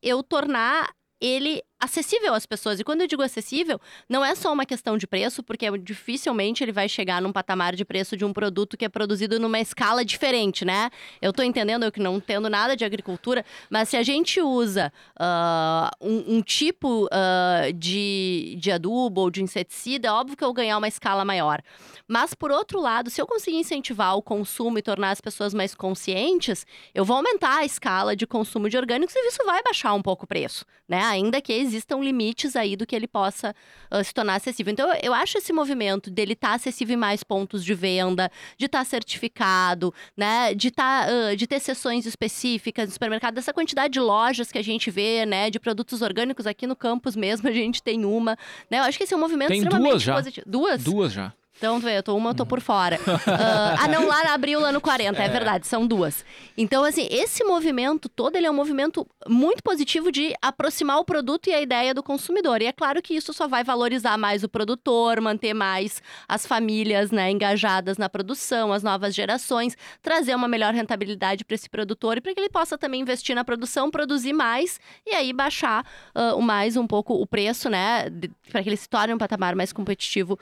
eu tornar ele acessível às pessoas. E quando eu digo acessível, não é só uma questão de preço, porque dificilmente ele vai chegar num patamar de preço de um produto que é produzido numa escala diferente, né? Eu tô entendendo, eu que não entendo nada de agricultura, mas se a gente usa ah, um, um tipo ah, de, de adubo ou de inseticida, é óbvio que eu vou ganhar uma escala maior. Mas, por outro lado, se eu conseguir incentivar o consumo e tornar as pessoas mais conscientes, eu vou aumentar a escala de consumo de orgânicos e isso vai baixar um pouco o preço, né? Ainda que existam limites aí do que ele possa ah, se tornar acessível. Então, eu- eu acho esse movimento dele estar acessível em mais pontos de venda, de estar certificado, né? De, tá, ah, de ter sessões específicas no supermercado, dessa quantidade de lojas que a gente vê, né? De produtos orgânicos aqui no campus mesmo, a gente tem uma, né? Eu acho que esse é um movimento Tem extremamente duas já. positivo. Duas? Duas já. Então, tu vê, eu tô uma, eu tô por fora. Ah, ah, não, lá abriu lá no 40, é. verdade, são duas. Então, assim, esse movimento todo, ele é um movimento muito positivo de aproximar o produto e a ideia do consumidor. E é claro que isso só vai valorizar mais o produtor, manter mais as famílias, né, engajadas na produção, as novas gerações, trazer uma melhor rentabilidade para esse produtor e para que ele possa também investir na produção, produzir mais e aí baixar ah, o mais um pouco o preço, né, para que ele se torne um patamar mais competitivo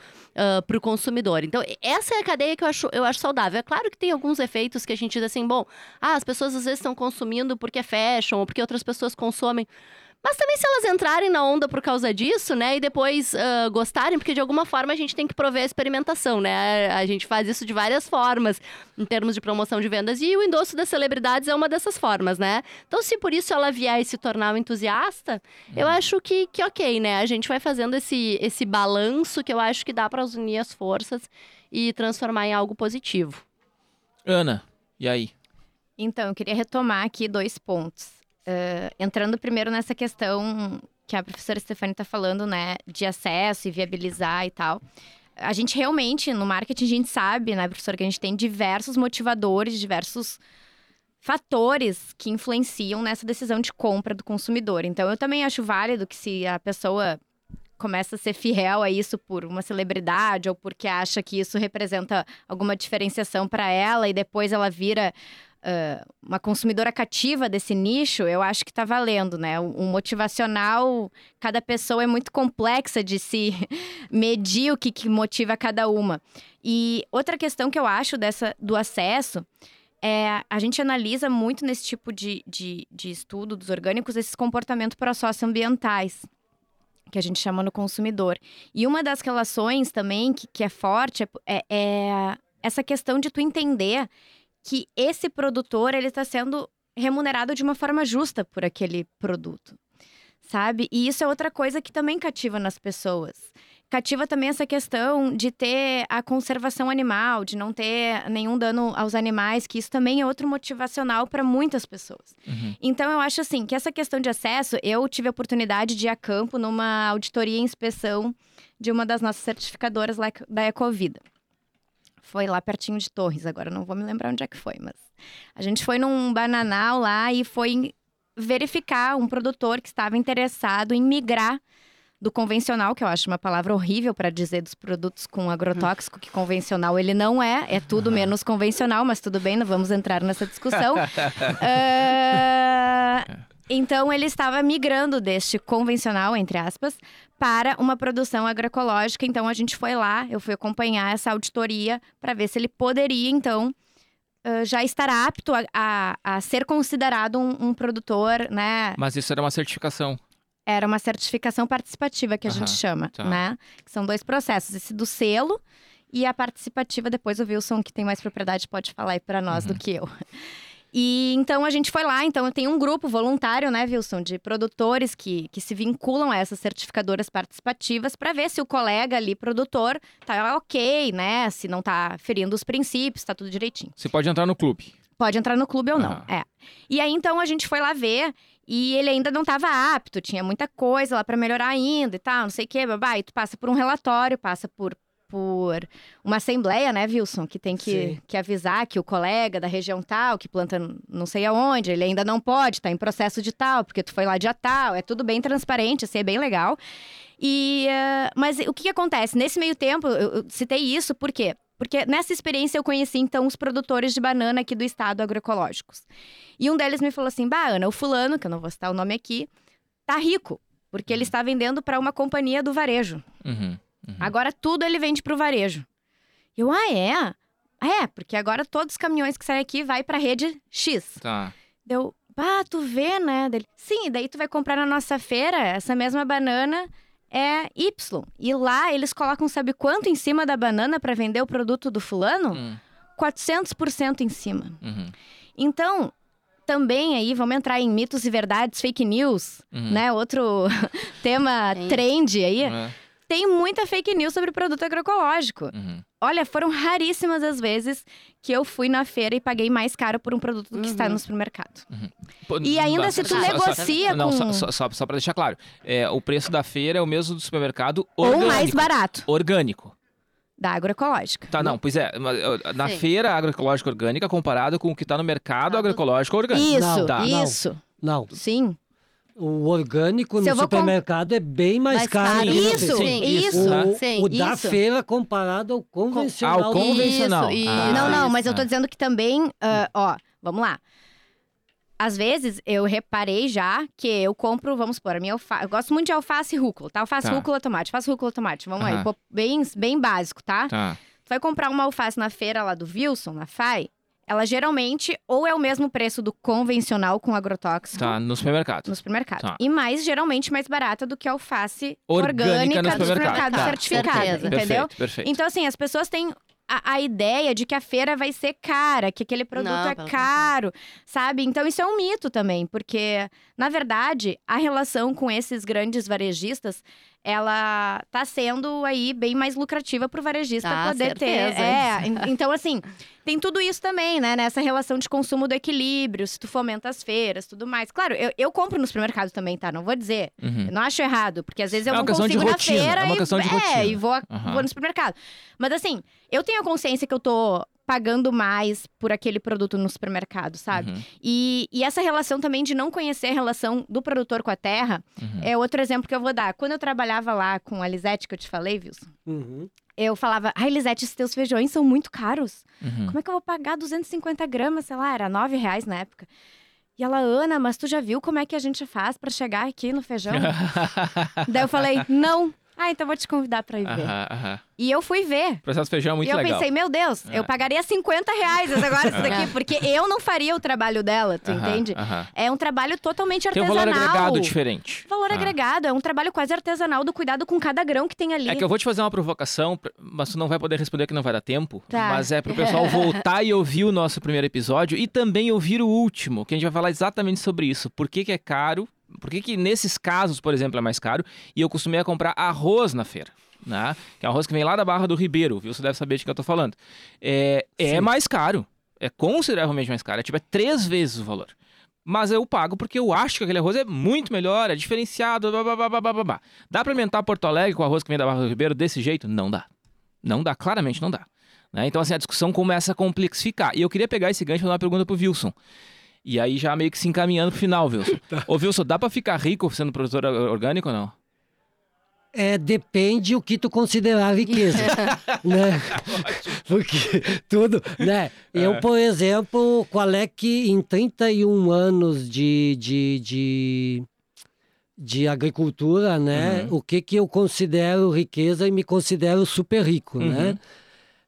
para o consumidor. Então, essa é a cadeia que eu acho, eu acho saudável. É claro que tem alguns efeitos que a gente diz assim, bom, ah, as pessoas às vezes estão consumindo porque é fashion ou porque outras pessoas consomem. Mas também se elas entrarem na onda por causa disso, né, e depois ah, gostarem, porque de alguma forma a gente tem que prover a experimentação, né? A gente faz isso de várias formas, em termos de promoção de vendas, e o endosso das celebridades é uma dessas formas, né? Então, se por isso ela vier e se tornar um entusiasta, eu acho que, que ok, né? A gente vai fazendo esse, esse balanço que eu acho que dá para unir as forças e transformar em algo positivo. Ana, e aí? Então, eu queria retomar aqui dois pontos. Eh, entrando primeiro nessa questão que a professora Stefani está falando, né, de acesso e viabilizar e tal. A gente realmente, no marketing, a gente sabe, né, professora, que a gente tem diversos motivadores, diversos fatores que influenciam nessa decisão de compra do consumidor. Então, eu também acho válido que se a pessoa começa a ser fiel a isso por uma celebridade ou porque acha que isso representa alguma diferenciação para ela e depois ela vira ah, uma consumidora cativa desse nicho, eu acho que tá valendo, né? O, o motivacional, cada pessoa é muito complexa de se medir o que, que motiva cada uma. E outra questão que eu acho dessa do acesso é a gente analisa muito nesse tipo de, de, de estudo dos orgânicos esses comportamentos pró-socioambientais que a gente chama no consumidor. E uma das relações também que, que é forte é, é essa questão de tu entender que esse produtor ele está sendo remunerado de uma forma justa por aquele produto. sabe? E isso é outra coisa que também cativa nas pessoas. Cativa também essa questão de ter a conservação animal, de não ter nenhum dano aos animais, que isso também é outro motivacional para muitas pessoas. Uhum. Então, eu acho assim que essa questão de acesso, eu tive a oportunidade de ir a campo numa auditoria e inspeção de uma das nossas certificadoras lá da Ecovida. Foi lá pertinho de Torres, agora não vou me lembrar onde é que foi, mas a gente foi num bananal lá e foi verificar um produtor que estava interessado em migrar do convencional, que eu acho uma palavra horrível para dizer dos produtos com agrotóxico, que convencional ele não é, é tudo menos convencional, mas tudo bem, não vamos entrar nessa discussão. Ah, então ele estava migrando deste convencional, entre aspas, para uma produção agroecológica. Então a gente foi lá, eu fui acompanhar essa auditoria para ver se ele poderia, então, já estar apto a, a- a ser considerado um, um produtor, né? Mas isso era uma certificação. Era uma certificação participativa que a gente Aham, chama, tá. né? Que são dois processos, esse do selo e a participativa. Depois o Wilson, que tem mais propriedade, pode falar aí para nós Uhum. do que eu. E então a gente foi lá, então eu tenho um grupo voluntário, né, Wilson, de produtores que, que se vinculam a essas certificadoras participativas para ver se o colega ali, produtor, tá ok, né? Se não tá ferindo os princípios, tá tudo direitinho. Você pode entrar no clube. Pode entrar no clube ou não. Aham. É. E aí, então, a gente foi lá ver e ele ainda não estava apto, tinha muita coisa lá para melhorar ainda e tal, não sei o quê, babá. E tu passa por um relatório, passa por, por uma assembleia, né, Wilson? Que tem que, Sim. que avisar que o colega da região tal, que planta não sei aonde, ele ainda não pode, tá em processo de tal, porque tu foi lá dia tal. É tudo bem transparente, assim, é bem legal. E, eh, mas o que, que acontece? Nesse meio tempo, eu, eu citei isso, por quê? Porque nessa experiência eu conheci, então, os produtores de banana aqui do estado agroecológicos. E um deles me falou assim: Bah, Ana, o fulano, que eu não vou citar o nome aqui, tá rico, porque ele está vendendo para uma companhia do varejo. Uhum. Uhum. Agora tudo ele vende pro varejo. Eu, ah, é? Ah, É, porque agora todos os caminhões que saem aqui vai pra rede X. Tá. Deu, bah, tu vê, né? Dele, Sim, e daí tu vai comprar na nossa feira, essa mesma banana é Y. E lá eles colocam, sabe quanto em cima da banana para vender o produto do fulano? Hum. 400% em cima. Uhum. Então, também aí, vamos entrar em mitos e verdades, fake news, Uhum. né? Outro tema Sim. trend aí. É. Tem muita fake news sobre produto agroecológico. Uhum. Olha, foram raríssimas as vezes que eu fui na feira e paguei mais caro por um produto do que está Uhum. no supermercado. Pô, E ainda não, se tu só- só- negocia não, com... só, só, só, só pra deixar claro. É, o preço da feira é o mesmo do supermercado Ou orgânico. mais barato, Orgânico. da agroecológica. Tá, não, pois é. Na Sim. feira agroecológica orgânica comparado com o que tá no mercado agroecológico orgânico. Isso, Não, tá. não. isso. Não, Sim. O orgânico Se no com- supermercado é bem mais, Mais caro. caro. Isso. Sim, isso. tá. O, Sim, o da isso. feira comparado ao convencional. Ah, o convencional. Isso, isso. Ah, não, não, mas eu tô ah. dizendo que também, ah, ó, vamos lá. Às vezes eu reparei já que eu compro, vamos supor, a minha alface. Eu gosto muito de alface e rúcula, tá? Alface, Tá. rúcula, tomate. Alface, rúcula, tomate. Vamos aí, bem, bem básico, tá? Tá. Tu vai comprar uma alface na feira lá do Wilson, na FAI, ela geralmente ou é o mesmo preço do convencional com agrotóxico Tá, no supermercado. no supermercado. Tá. E mais, geralmente, mais barata do que a alface Orgânica orgânica, no do supermercado. supermercado Tá. certificada, Certeza. entendeu? Perfeito, perfeito. Então, assim, as pessoas têm a, a ideia de que a feira vai ser cara, que aquele produto Não, é caro, sabe? Então, isso é um mito também, porque, na verdade, a relação com esses grandes varejistas, ela tá sendo aí bem mais lucrativa pro varejista Ah, poder ter. certeza. É, en- então, assim, tem tudo isso também, né? Nessa relação de consumo do equilíbrio, se tu fomenta as feiras, tudo mais. Claro, eu, eu compro no supermercado também, tá? Não vou dizer. Uhum. Eu não acho errado, porque às vezes eu É uma não consigo na rotina, feira é uma e, é, e vou, Aham. vou no supermercado. Mas assim, eu tenho a consciência que eu tô pagando mais por aquele produto no supermercado, sabe? Uhum. E, e essa relação também de não conhecer a relação do produtor com a terra Uhum. é outro exemplo que eu vou dar. Quando eu trabalhava lá com a Lisete, que eu te falei, Wilson, Uhum. eu falava, ai, Lisete, esses teus feijões são muito caros. Uhum. Como é que eu vou pagar 250 gramas, sei lá, era 9 reais na época. E ela, Ana, mas tu já viu como é que a gente faz pra chegar aqui no feijão? Daí eu falei, não. Ah, então vou te convidar pra ir ver. Aham, aham. E eu fui ver. O processo feijão é muito e eu legal. pensei, meu Deus, É. eu pagaria 50 reais agora isso daqui, porque eu não faria o trabalho dela, tu Aham, entende? aham. É um trabalho totalmente Tem um artesanal. valor agregado diferente. Valor Ah. agregado, é um trabalho quase artesanal do cuidado com cada grão que tem ali. É que eu vou te fazer uma provocação, mas tu não vai poder responder que não vai dar tempo. Tá. Mas é pro pessoal voltar e ouvir o nosso primeiro episódio e também ouvir o último, que a gente vai falar exatamente sobre isso. Por que, que é caro por que, que nesses casos, por exemplo, é mais caro? E eu costumei a comprar arroz na feira. Né? Que é arroz que vem lá da Barra do Ribeiro, viu? Você deve saber de que eu tô falando. É, é mais caro. É consideravelmente mais caro. É tipo, é três vezes o valor. Mas eu pago porque eu acho que aquele arroz é muito melhor, é diferenciado, blá, blá, blá, blá, blá. Dá pra alimentar Porto Alegre com arroz que vem da Barra do Ribeiro desse jeito? Não dá. Não dá, claramente não dá. Né? Então, assim, a discussão começa a complexificar. E eu queria pegar esse gancho e fazer uma pergunta pro Wilson. E aí já meio que se encaminhando pro final, Wilson. Ô, Wilson, dá pra ficar rico sendo produtor orgânico ou não? É, depende o que tu considerar riqueza, né? Porque tudo, né? Eu, por exemplo, qual é que em 31 anos de, de, de, de agricultura, né? O que que eu considero riqueza e me considero super rico, né?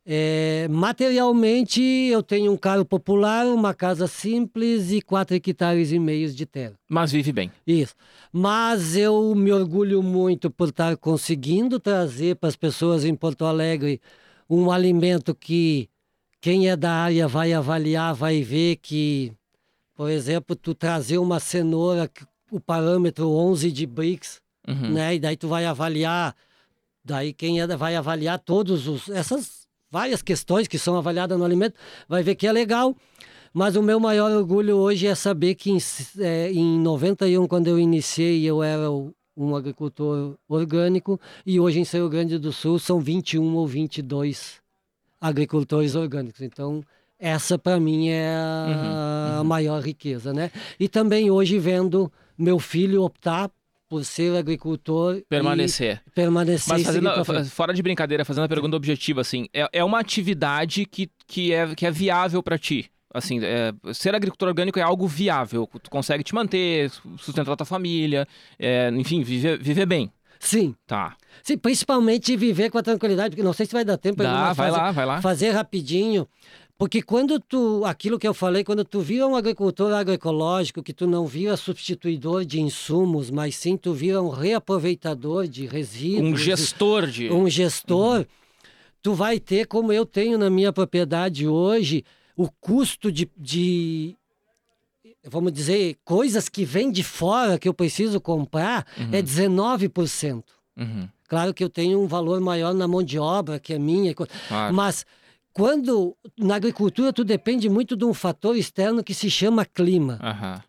É, materialmente, eu tenho um carro popular, uma casa simples e quatro hectares e meios de terra. Mas vive bem. Isso. Mas eu me orgulho muito por estar conseguindo trazer para as pessoas em Porto Alegre um alimento que quem é da área vai avaliar, vai ver que, por exemplo, tu trazer uma cenoura, o parâmetro 11 de BRICS, Uhum. né? E daí tu vai avaliar, daí quem é, vai avaliar todos os essas várias questões que são avaliadas no alimento, vai ver que é legal. Mas o meu maior orgulho hoje é saber que em, é, em 91, quando eu iniciei, eu era um agricultor orgânico e hoje em Rio Grande do Sul são 21 ou 22 agricultores orgânicos. Então, essa para mim é a, a maior riqueza, né? E também hoje vendo meu filho optar por ser agricultor Permanecer. permanecer Mas fazendo, fora de brincadeira, fazendo a pergunta objetiva, assim, é, é uma atividade que, que, é, que é viável pra ti? Assim, é, ser agricultor orgânico é algo viável. Tu consegue te manter, sustentar tua família, é, enfim, viver, viver bem. Sim, Tá. sim, principalmente viver com a tranquilidade, porque não sei se vai dar tempo. Dá, vai fazer- lá, vai lá. Fazer rapidinho, porque quando tu, aquilo que eu falei, quando tu vira um agricultor agroecológico, que tu não vira substituidor de insumos, mas sim tu vira um reaproveitador de resíduos. Um gestor de. um gestor, tu vai ter, como eu tenho na minha propriedade hoje, o custo de, de, vamos dizer, coisas que vêm de fora que eu preciso comprar é 19%. Uhum, Claro que eu tenho um valor maior na mão de obra, que é minha, claro. mas quando na agricultura tu depende muito de um fator externo que se chama clima. Aham.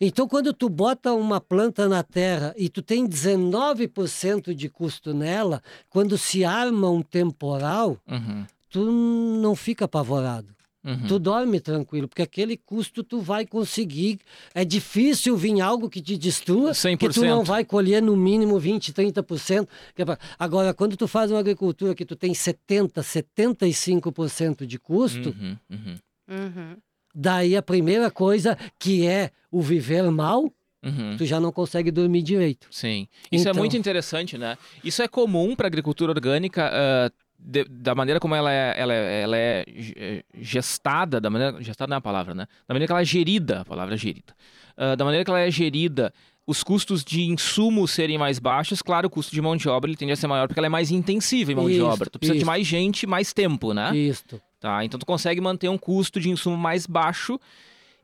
Então, quando tu bota uma planta na terra e tu tem 19% de custo nela, quando se arma um temporal, Uhum, tu não fica apavorado. Uhum. Tu dorme tranquilo, porque aquele custo tu vai conseguir. É difícil vir algo que te destrua, que tu 100%. não vai colher no mínimo 20, 30%. que é Agora, quando tu faz uma agricultura que tu tem 70, 75% de custo, Uhum, uhum, Uhum. daí a primeira coisa que é o viver mal, uhum. tu já não consegue dormir direito. Sim. Isso é Então- muito interessante, né? Isso é comum para agricultura orgânica, ah, de- da maneira como ela é, ela é, ela é ge- gestada, da maneira. Gestada não é a palavra, né? Da maneira que ela é gerida, a palavra é gerida. Ah, da maneira que ela é gerida, os custos de insumos serem mais baixos, claro, o custo de mão de obra ele tende a ser maior porque ela é mais intensiva em mão de Isso, obra. Tu precisa de isso. mais gente, mais tempo, né? Isto. Tá? Então tu consegue manter um custo de insumo mais baixo.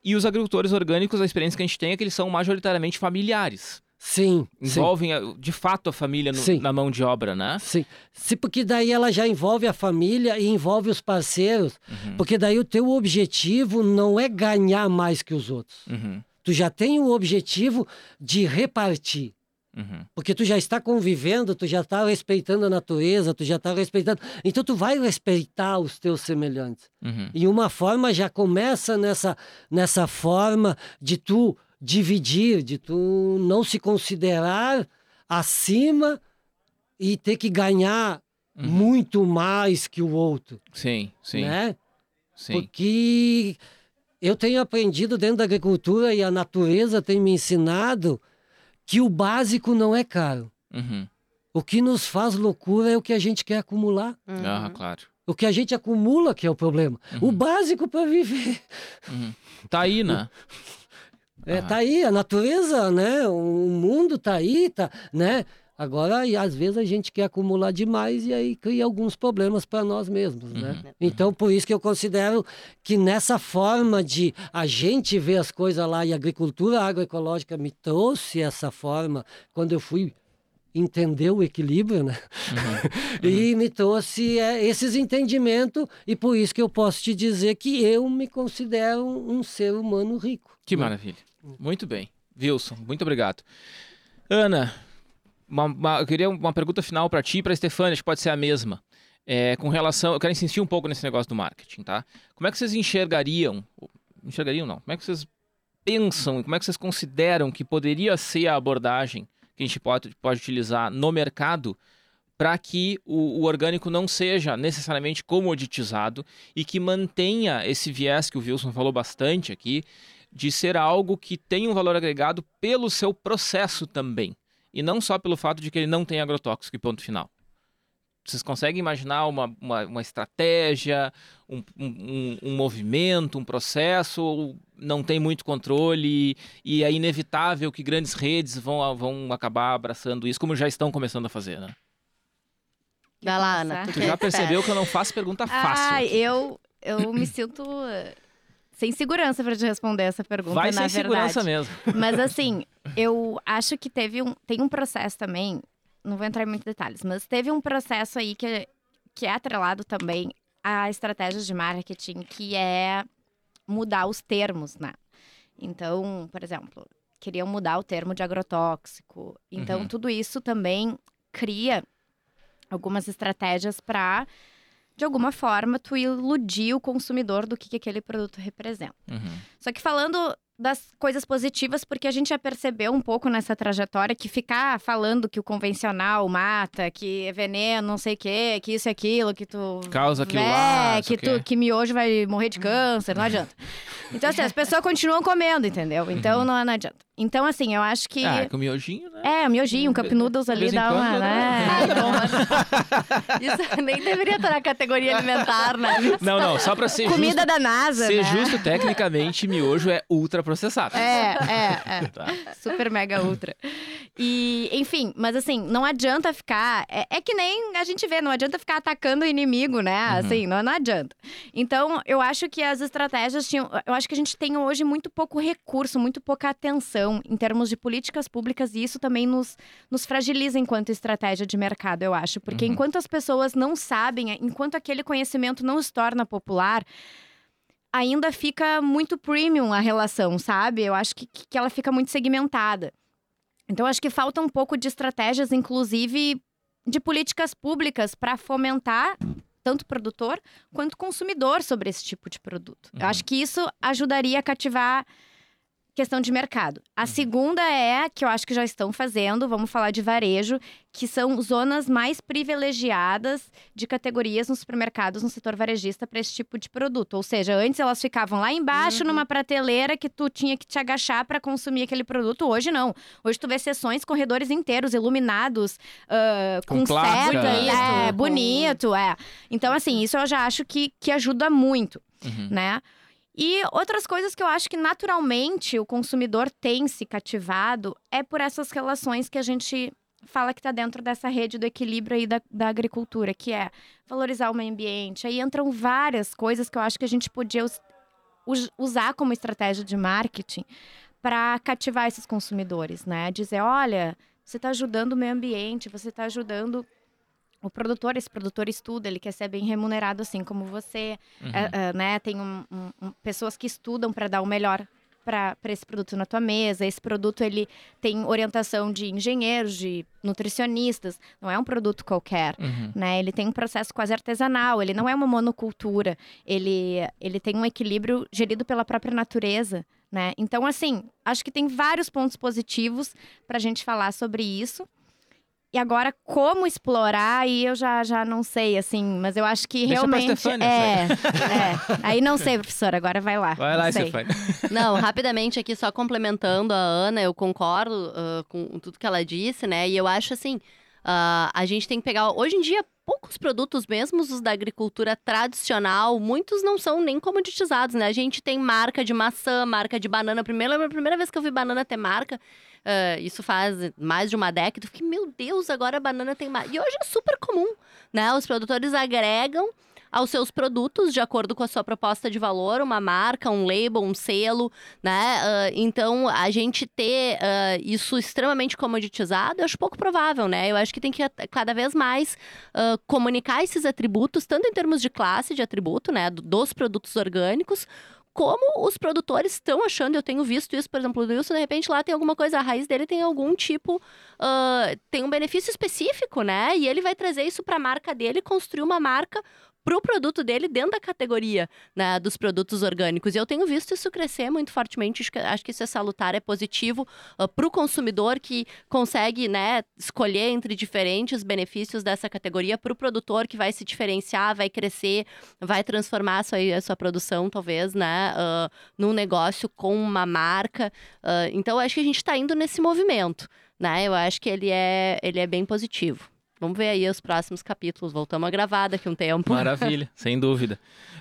E os agricultores orgânicos, a experiência que a gente tem é que eles são majoritariamente familiares. Sim, sim. Envolvem, a- de fato, a família no- Sim. na mão de obra, né? Sim. Sim, porque daí ela já envolve a família e envolve os parceiros, Uhum. porque daí o teu objetivo não é ganhar mais que os outros. Uhum, Tu já tem o objetivo de repartir. uhum, Porque tu já está convivendo, tu já está respeitando a natureza, tu já está respeitando. Então tu vai respeitar os teus semelhantes. uhum. E uma forma já começa nessa, nessa forma de tu dividir, de tu não se considerar acima e ter que ganhar Uhum. muito mais que o outro, Sim, sim, né? sim. Porque eu tenho aprendido dentro da agricultura e a natureza tem me ensinado que o básico não é caro. Uhum. O que nos faz loucura é o que a gente quer acumular. Ah, claro. O que a gente acumula que é o problema. O Uhum. básico para viver. Tá aí, né? É, Ah. tá aí, a natureza, né? O mundo tá aí, tá, né? Agora, e às vezes a gente quer acumular demais e aí cria alguns problemas para nós mesmos, né? Uhum. Então, por isso que eu considero que nessa forma de a gente ver as coisas lá e a agricultura agroecológica me trouxe essa forma quando eu fui entender o equilíbrio, né? Uhum. e me trouxe é, esses entendimentos e por isso que eu posso te dizer que eu me considero um ser humano rico. Que né? maravilha. Muito bem. Wilson, muito obrigado. Ana, uma, uma- eu queria uma pergunta final para ti e para Stefania, acho que pode ser a mesma. É, com relação, eu quero insistir um pouco nesse negócio do marketing, tá? Como é que vocês enxergariam, enxergariam não, como é que vocês pensam, como é que vocês consideram que poderia ser a abordagem que a gente pode, pode utilizar no mercado para que o, o orgânico não seja necessariamente comoditizado e que mantenha esse viés que o Wilson falou bastante aqui, de ser algo que tem um valor agregado pelo seu processo também. E não só pelo fato de que ele não tem agrotóxico e ponto final. Vocês conseguem imaginar uma, uma, uma estratégia, um, um, um- movimento, um processo, ou não tem muito controle e é inevitável que grandes redes vão, vão acabar abraçando isso, como já estão começando a fazer, né? Vai lá, Ana. tu é já expert. percebeu que eu não faço pergunta fácil. Ah, aqui. eu, eu me sinto sem segurança para te responder essa pergunta, Vai na sem verdade. segurança mesmo. Mas assim, eu acho que teve um, tem um processo também, não vou entrar em muitos detalhes, mas teve um processo aí que, que é atrelado também a estratégias de marketing, que é mudar os termos, né? Então, por exemplo, queriam mudar o termo de agrotóxico. Então, Uhum. tudo isso também cria algumas estratégias para, de alguma forma, tu iludir o consumidor do que, que aquele produto representa. Uhum. Só que falando das coisas positivas, porque a gente já percebeu um pouco nessa trajetória que ficar falando que o convencional mata, que é veneno, não sei o quê, que isso e aquilo, que tu. Causa aquilo é, lá, que, tu, que miojo vai morrer de câncer, não adianta. Então, assim, as pessoas continuam comendo, entendeu? Então Uhum. não, não adianta. Então, assim, eu acho que. Ah, com miojinho, né? É, o miojinho, um cup noodles ali dá uma. né? Né? mas- Isso nem deveria estar na categoria alimentar, né? Não, não, só pra ser Comida justo. da NASA, Ser né? justo, tecnicamente, miojo é ultra processado. É, é, é. Tá. Super mega ultra. E, enfim, mas assim, não adianta ficar. É, é que nem a gente vê, não adianta ficar atacando o inimigo, né? Uhum. Assim, não, não adianta. Então, eu acho que as estratégias tinham. Eu acho que a gente tem hoje muito pouco recurso, muito pouca atenção em termos de políticas públicas, e isso também nos, nos fragiliza enquanto estratégia de mercado, eu acho. Porque Uhum. enquanto as pessoas não sabem, enquanto aquele conhecimento não se torna popular, ainda fica muito premium a relação, sabe? Eu acho que, que ela fica muito segmentada. Então, acho que falta um pouco de estratégias, inclusive de políticas públicas, para fomentar tanto o produtor quanto o consumidor sobre esse tipo de produto. Uhum. Eu acho que isso ajudaria a cativar questão de mercado. A segunda é que eu acho que já estão fazendo, vamos falar de varejo, que são zonas mais privilegiadas de categorias nos supermercados no setor varejista para esse tipo de produto. Ou seja, antes elas ficavam lá embaixo Uhum. numa prateleira que tu tinha que te agachar para consumir aquele produto. Hoje não. Hoje tu vê sessões, corredores inteiros iluminados, ah, Com com, seta, é, com- bonito, é. Então assim, isso eu já acho que, que ajuda muito Uhum. né? E outras coisas que eu acho que naturalmente o consumidor tem se cativado é por essas relações que a gente fala que está dentro dessa rede do equilíbrio aí da, da agricultura, que é valorizar o meio ambiente. Aí entram várias coisas que eu acho que a gente podia us- us- usar como estratégia de marketing para cativar esses consumidores, né? Dizer, olha, você está ajudando o meio ambiente, você está ajudando o produtor, esse produtor estuda, ele quer ser bem remunerado assim como você. Uhum. É, é, né? Tem um- um- um- pessoas que estudam para dar o melhor para esse produto na tua mesa. Esse produto ele tem orientação de engenheiros, de nutricionistas. Não é um produto qualquer. Uhum. Né? Ele tem um processo quase artesanal, ele não é uma monocultura, ele, ele tem um equilíbrio gerido pela própria natureza, né? Então, assim, acho que tem vários pontos positivos para a gente falar sobre isso. E agora, como explorar, aí eu já, já não sei, assim, mas eu acho que Deixa pra realmente. Stefânia, é, é. Aí não sei, professora, agora vai lá. Vai lá. Stefania. Não, rapidamente aqui, só complementando a Ana, eu concordo ah, com tudo que ela disse, né? E eu acho assim. ah, a gente tem que pegar. Hoje em dia, poucos produtos, mesmo os da agricultura tradicional, muitos não são nem comoditizados, né? A gente tem marca de maçã, marca de banana. Primeira, a primeira vez que eu vi banana ter marca, uh, isso faz mais de uma década, eu fiquei, meu Deus, agora a banana tem marca. E hoje é super comum, né? Os produtores agregam aos seus produtos de acordo com a sua proposta de valor, uma marca, um label, um selo, né? Uh, então, a gente ter uh, isso extremamente comoditizado, eu acho pouco provável, né? Eu acho que tem que cada vez mais uh, comunicar esses atributos, tanto em termos de classe de atributo, né? Dos produtos orgânicos, como os produtores estão achando. Eu tenho visto isso, por exemplo, do Wilson, de repente lá tem alguma coisa, a raiz dele tem algum tipo, uh, tem um benefício específico, né? E ele vai trazer isso para a marca dele, construir uma marca para o produto dele dentro da categoria né, dos produtos orgânicos. E eu tenho visto isso crescer muito fortemente. Acho que, acho que isso é salutar, é positivo uh, ah, para o consumidor que consegue né, escolher entre diferentes benefícios dessa categoria, para o produtor que vai se diferenciar, vai crescer, vai transformar a sua, a sua produção, talvez, né, uh, num negócio com uma marca. Uh, então, acho que a gente está indo nesse movimento. Né? Eu acho que ele é, ele é bem positivo. Vamos ver aí os próximos capítulos. Voltamos a gravar daqui um tempo. Maravilha, sem dúvida.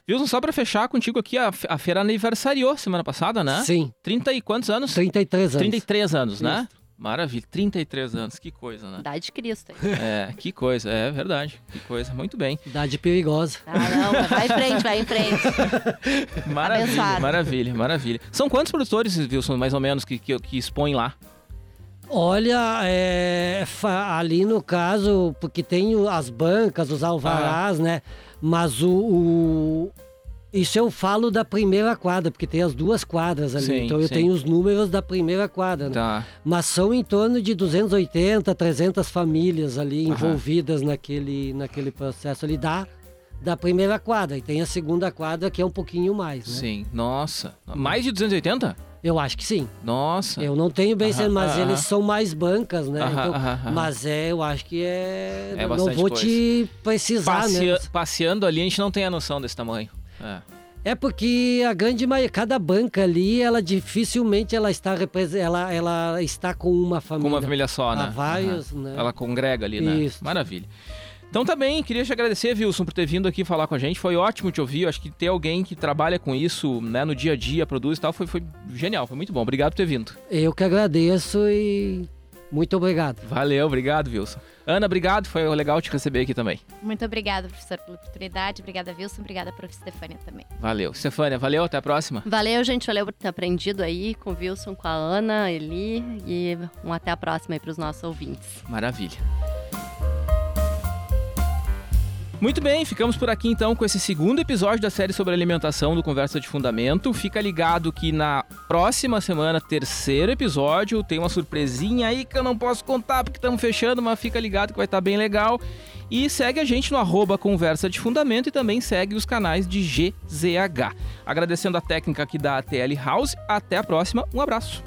Wilson, só para fechar contigo aqui, a, a feira aniversariou semana passada, né? Sim. 30 e quantos anos? 33 anos. 33 anos, né? Isso. né? Maravilha, 33 anos, que coisa, né? Idade de Cristo. É, que coisa, é verdade, que coisa, muito bem. Idade perigosa. Ah, não, vai em frente, vai em frente. maravilha, Abençoado. maravilha, maravilha. São quantos produtores, Wilson, mais ou menos, que, que, que expõem lá? Olha, é, ali no caso, porque tem as bancas, os alvarás, ah. né? Mas o, o, Isso eu falo da primeira quadra, porque tem as duas quadras ali. Sim, então eu sim. tenho os números da primeira quadra. Né? Tá. Mas são em torno de 280, 300 famílias ali envolvidas naquele, naquele processo ali da, da primeira quadra. E tem a segunda quadra que é um pouquinho mais, né? Sim, nossa. Mais de 280? Eu acho que sim. Nossa. Eu não tenho bem certo, mas eles são mais bancas, né? Então, mas é, eu acho que é. é não vou coisa. te precisar, Passea... né? Passeando ali, a gente não tem a noção desse tamanho. É. É porque a grande maioria, cada banca ali, ela dificilmente ela está ela, ela está com uma família. Com uma família só, né? Há vários, uhum. né? Ela congrega ali, né? Isso. Maravilha. Então tá bem, queria te agradecer, Wilson, por ter vindo aqui falar com a gente. Foi ótimo te ouvir. Acho que ter alguém que trabalha com isso, né, no dia a dia, produz e tal, foi, foi genial, foi muito bom. Obrigado por ter vindo. Eu que agradeço e muito obrigado. Valeu, obrigado, Wilson. Ana, obrigado. Foi legal te receber aqui também. Muito obrigada, professor, pela oportunidade. Obrigada, Wilson. Obrigada, prof. Stefânia também. Valeu. Stefânia, valeu. Até a próxima. Valeu, gente. Valeu por ter aprendido aí com o Wilson, com a Ana, Eli. E um até a próxima aí para os nossos ouvintes. Maravilha. Muito bem, ficamos por aqui então com esse segundo episódio da série sobre alimentação do Conversa de Fundamento. Fica ligado que na próxima semana, terceiro episódio, tem uma surpresinha aí que eu não posso contar porque estamos fechando, mas fica ligado que vai estar tá bem legal. E segue a gente no arroba Conversa de Fundamento e também segue os canais de GZH. Agradecendo a técnica aqui da ATL House. Até a próxima, um abraço.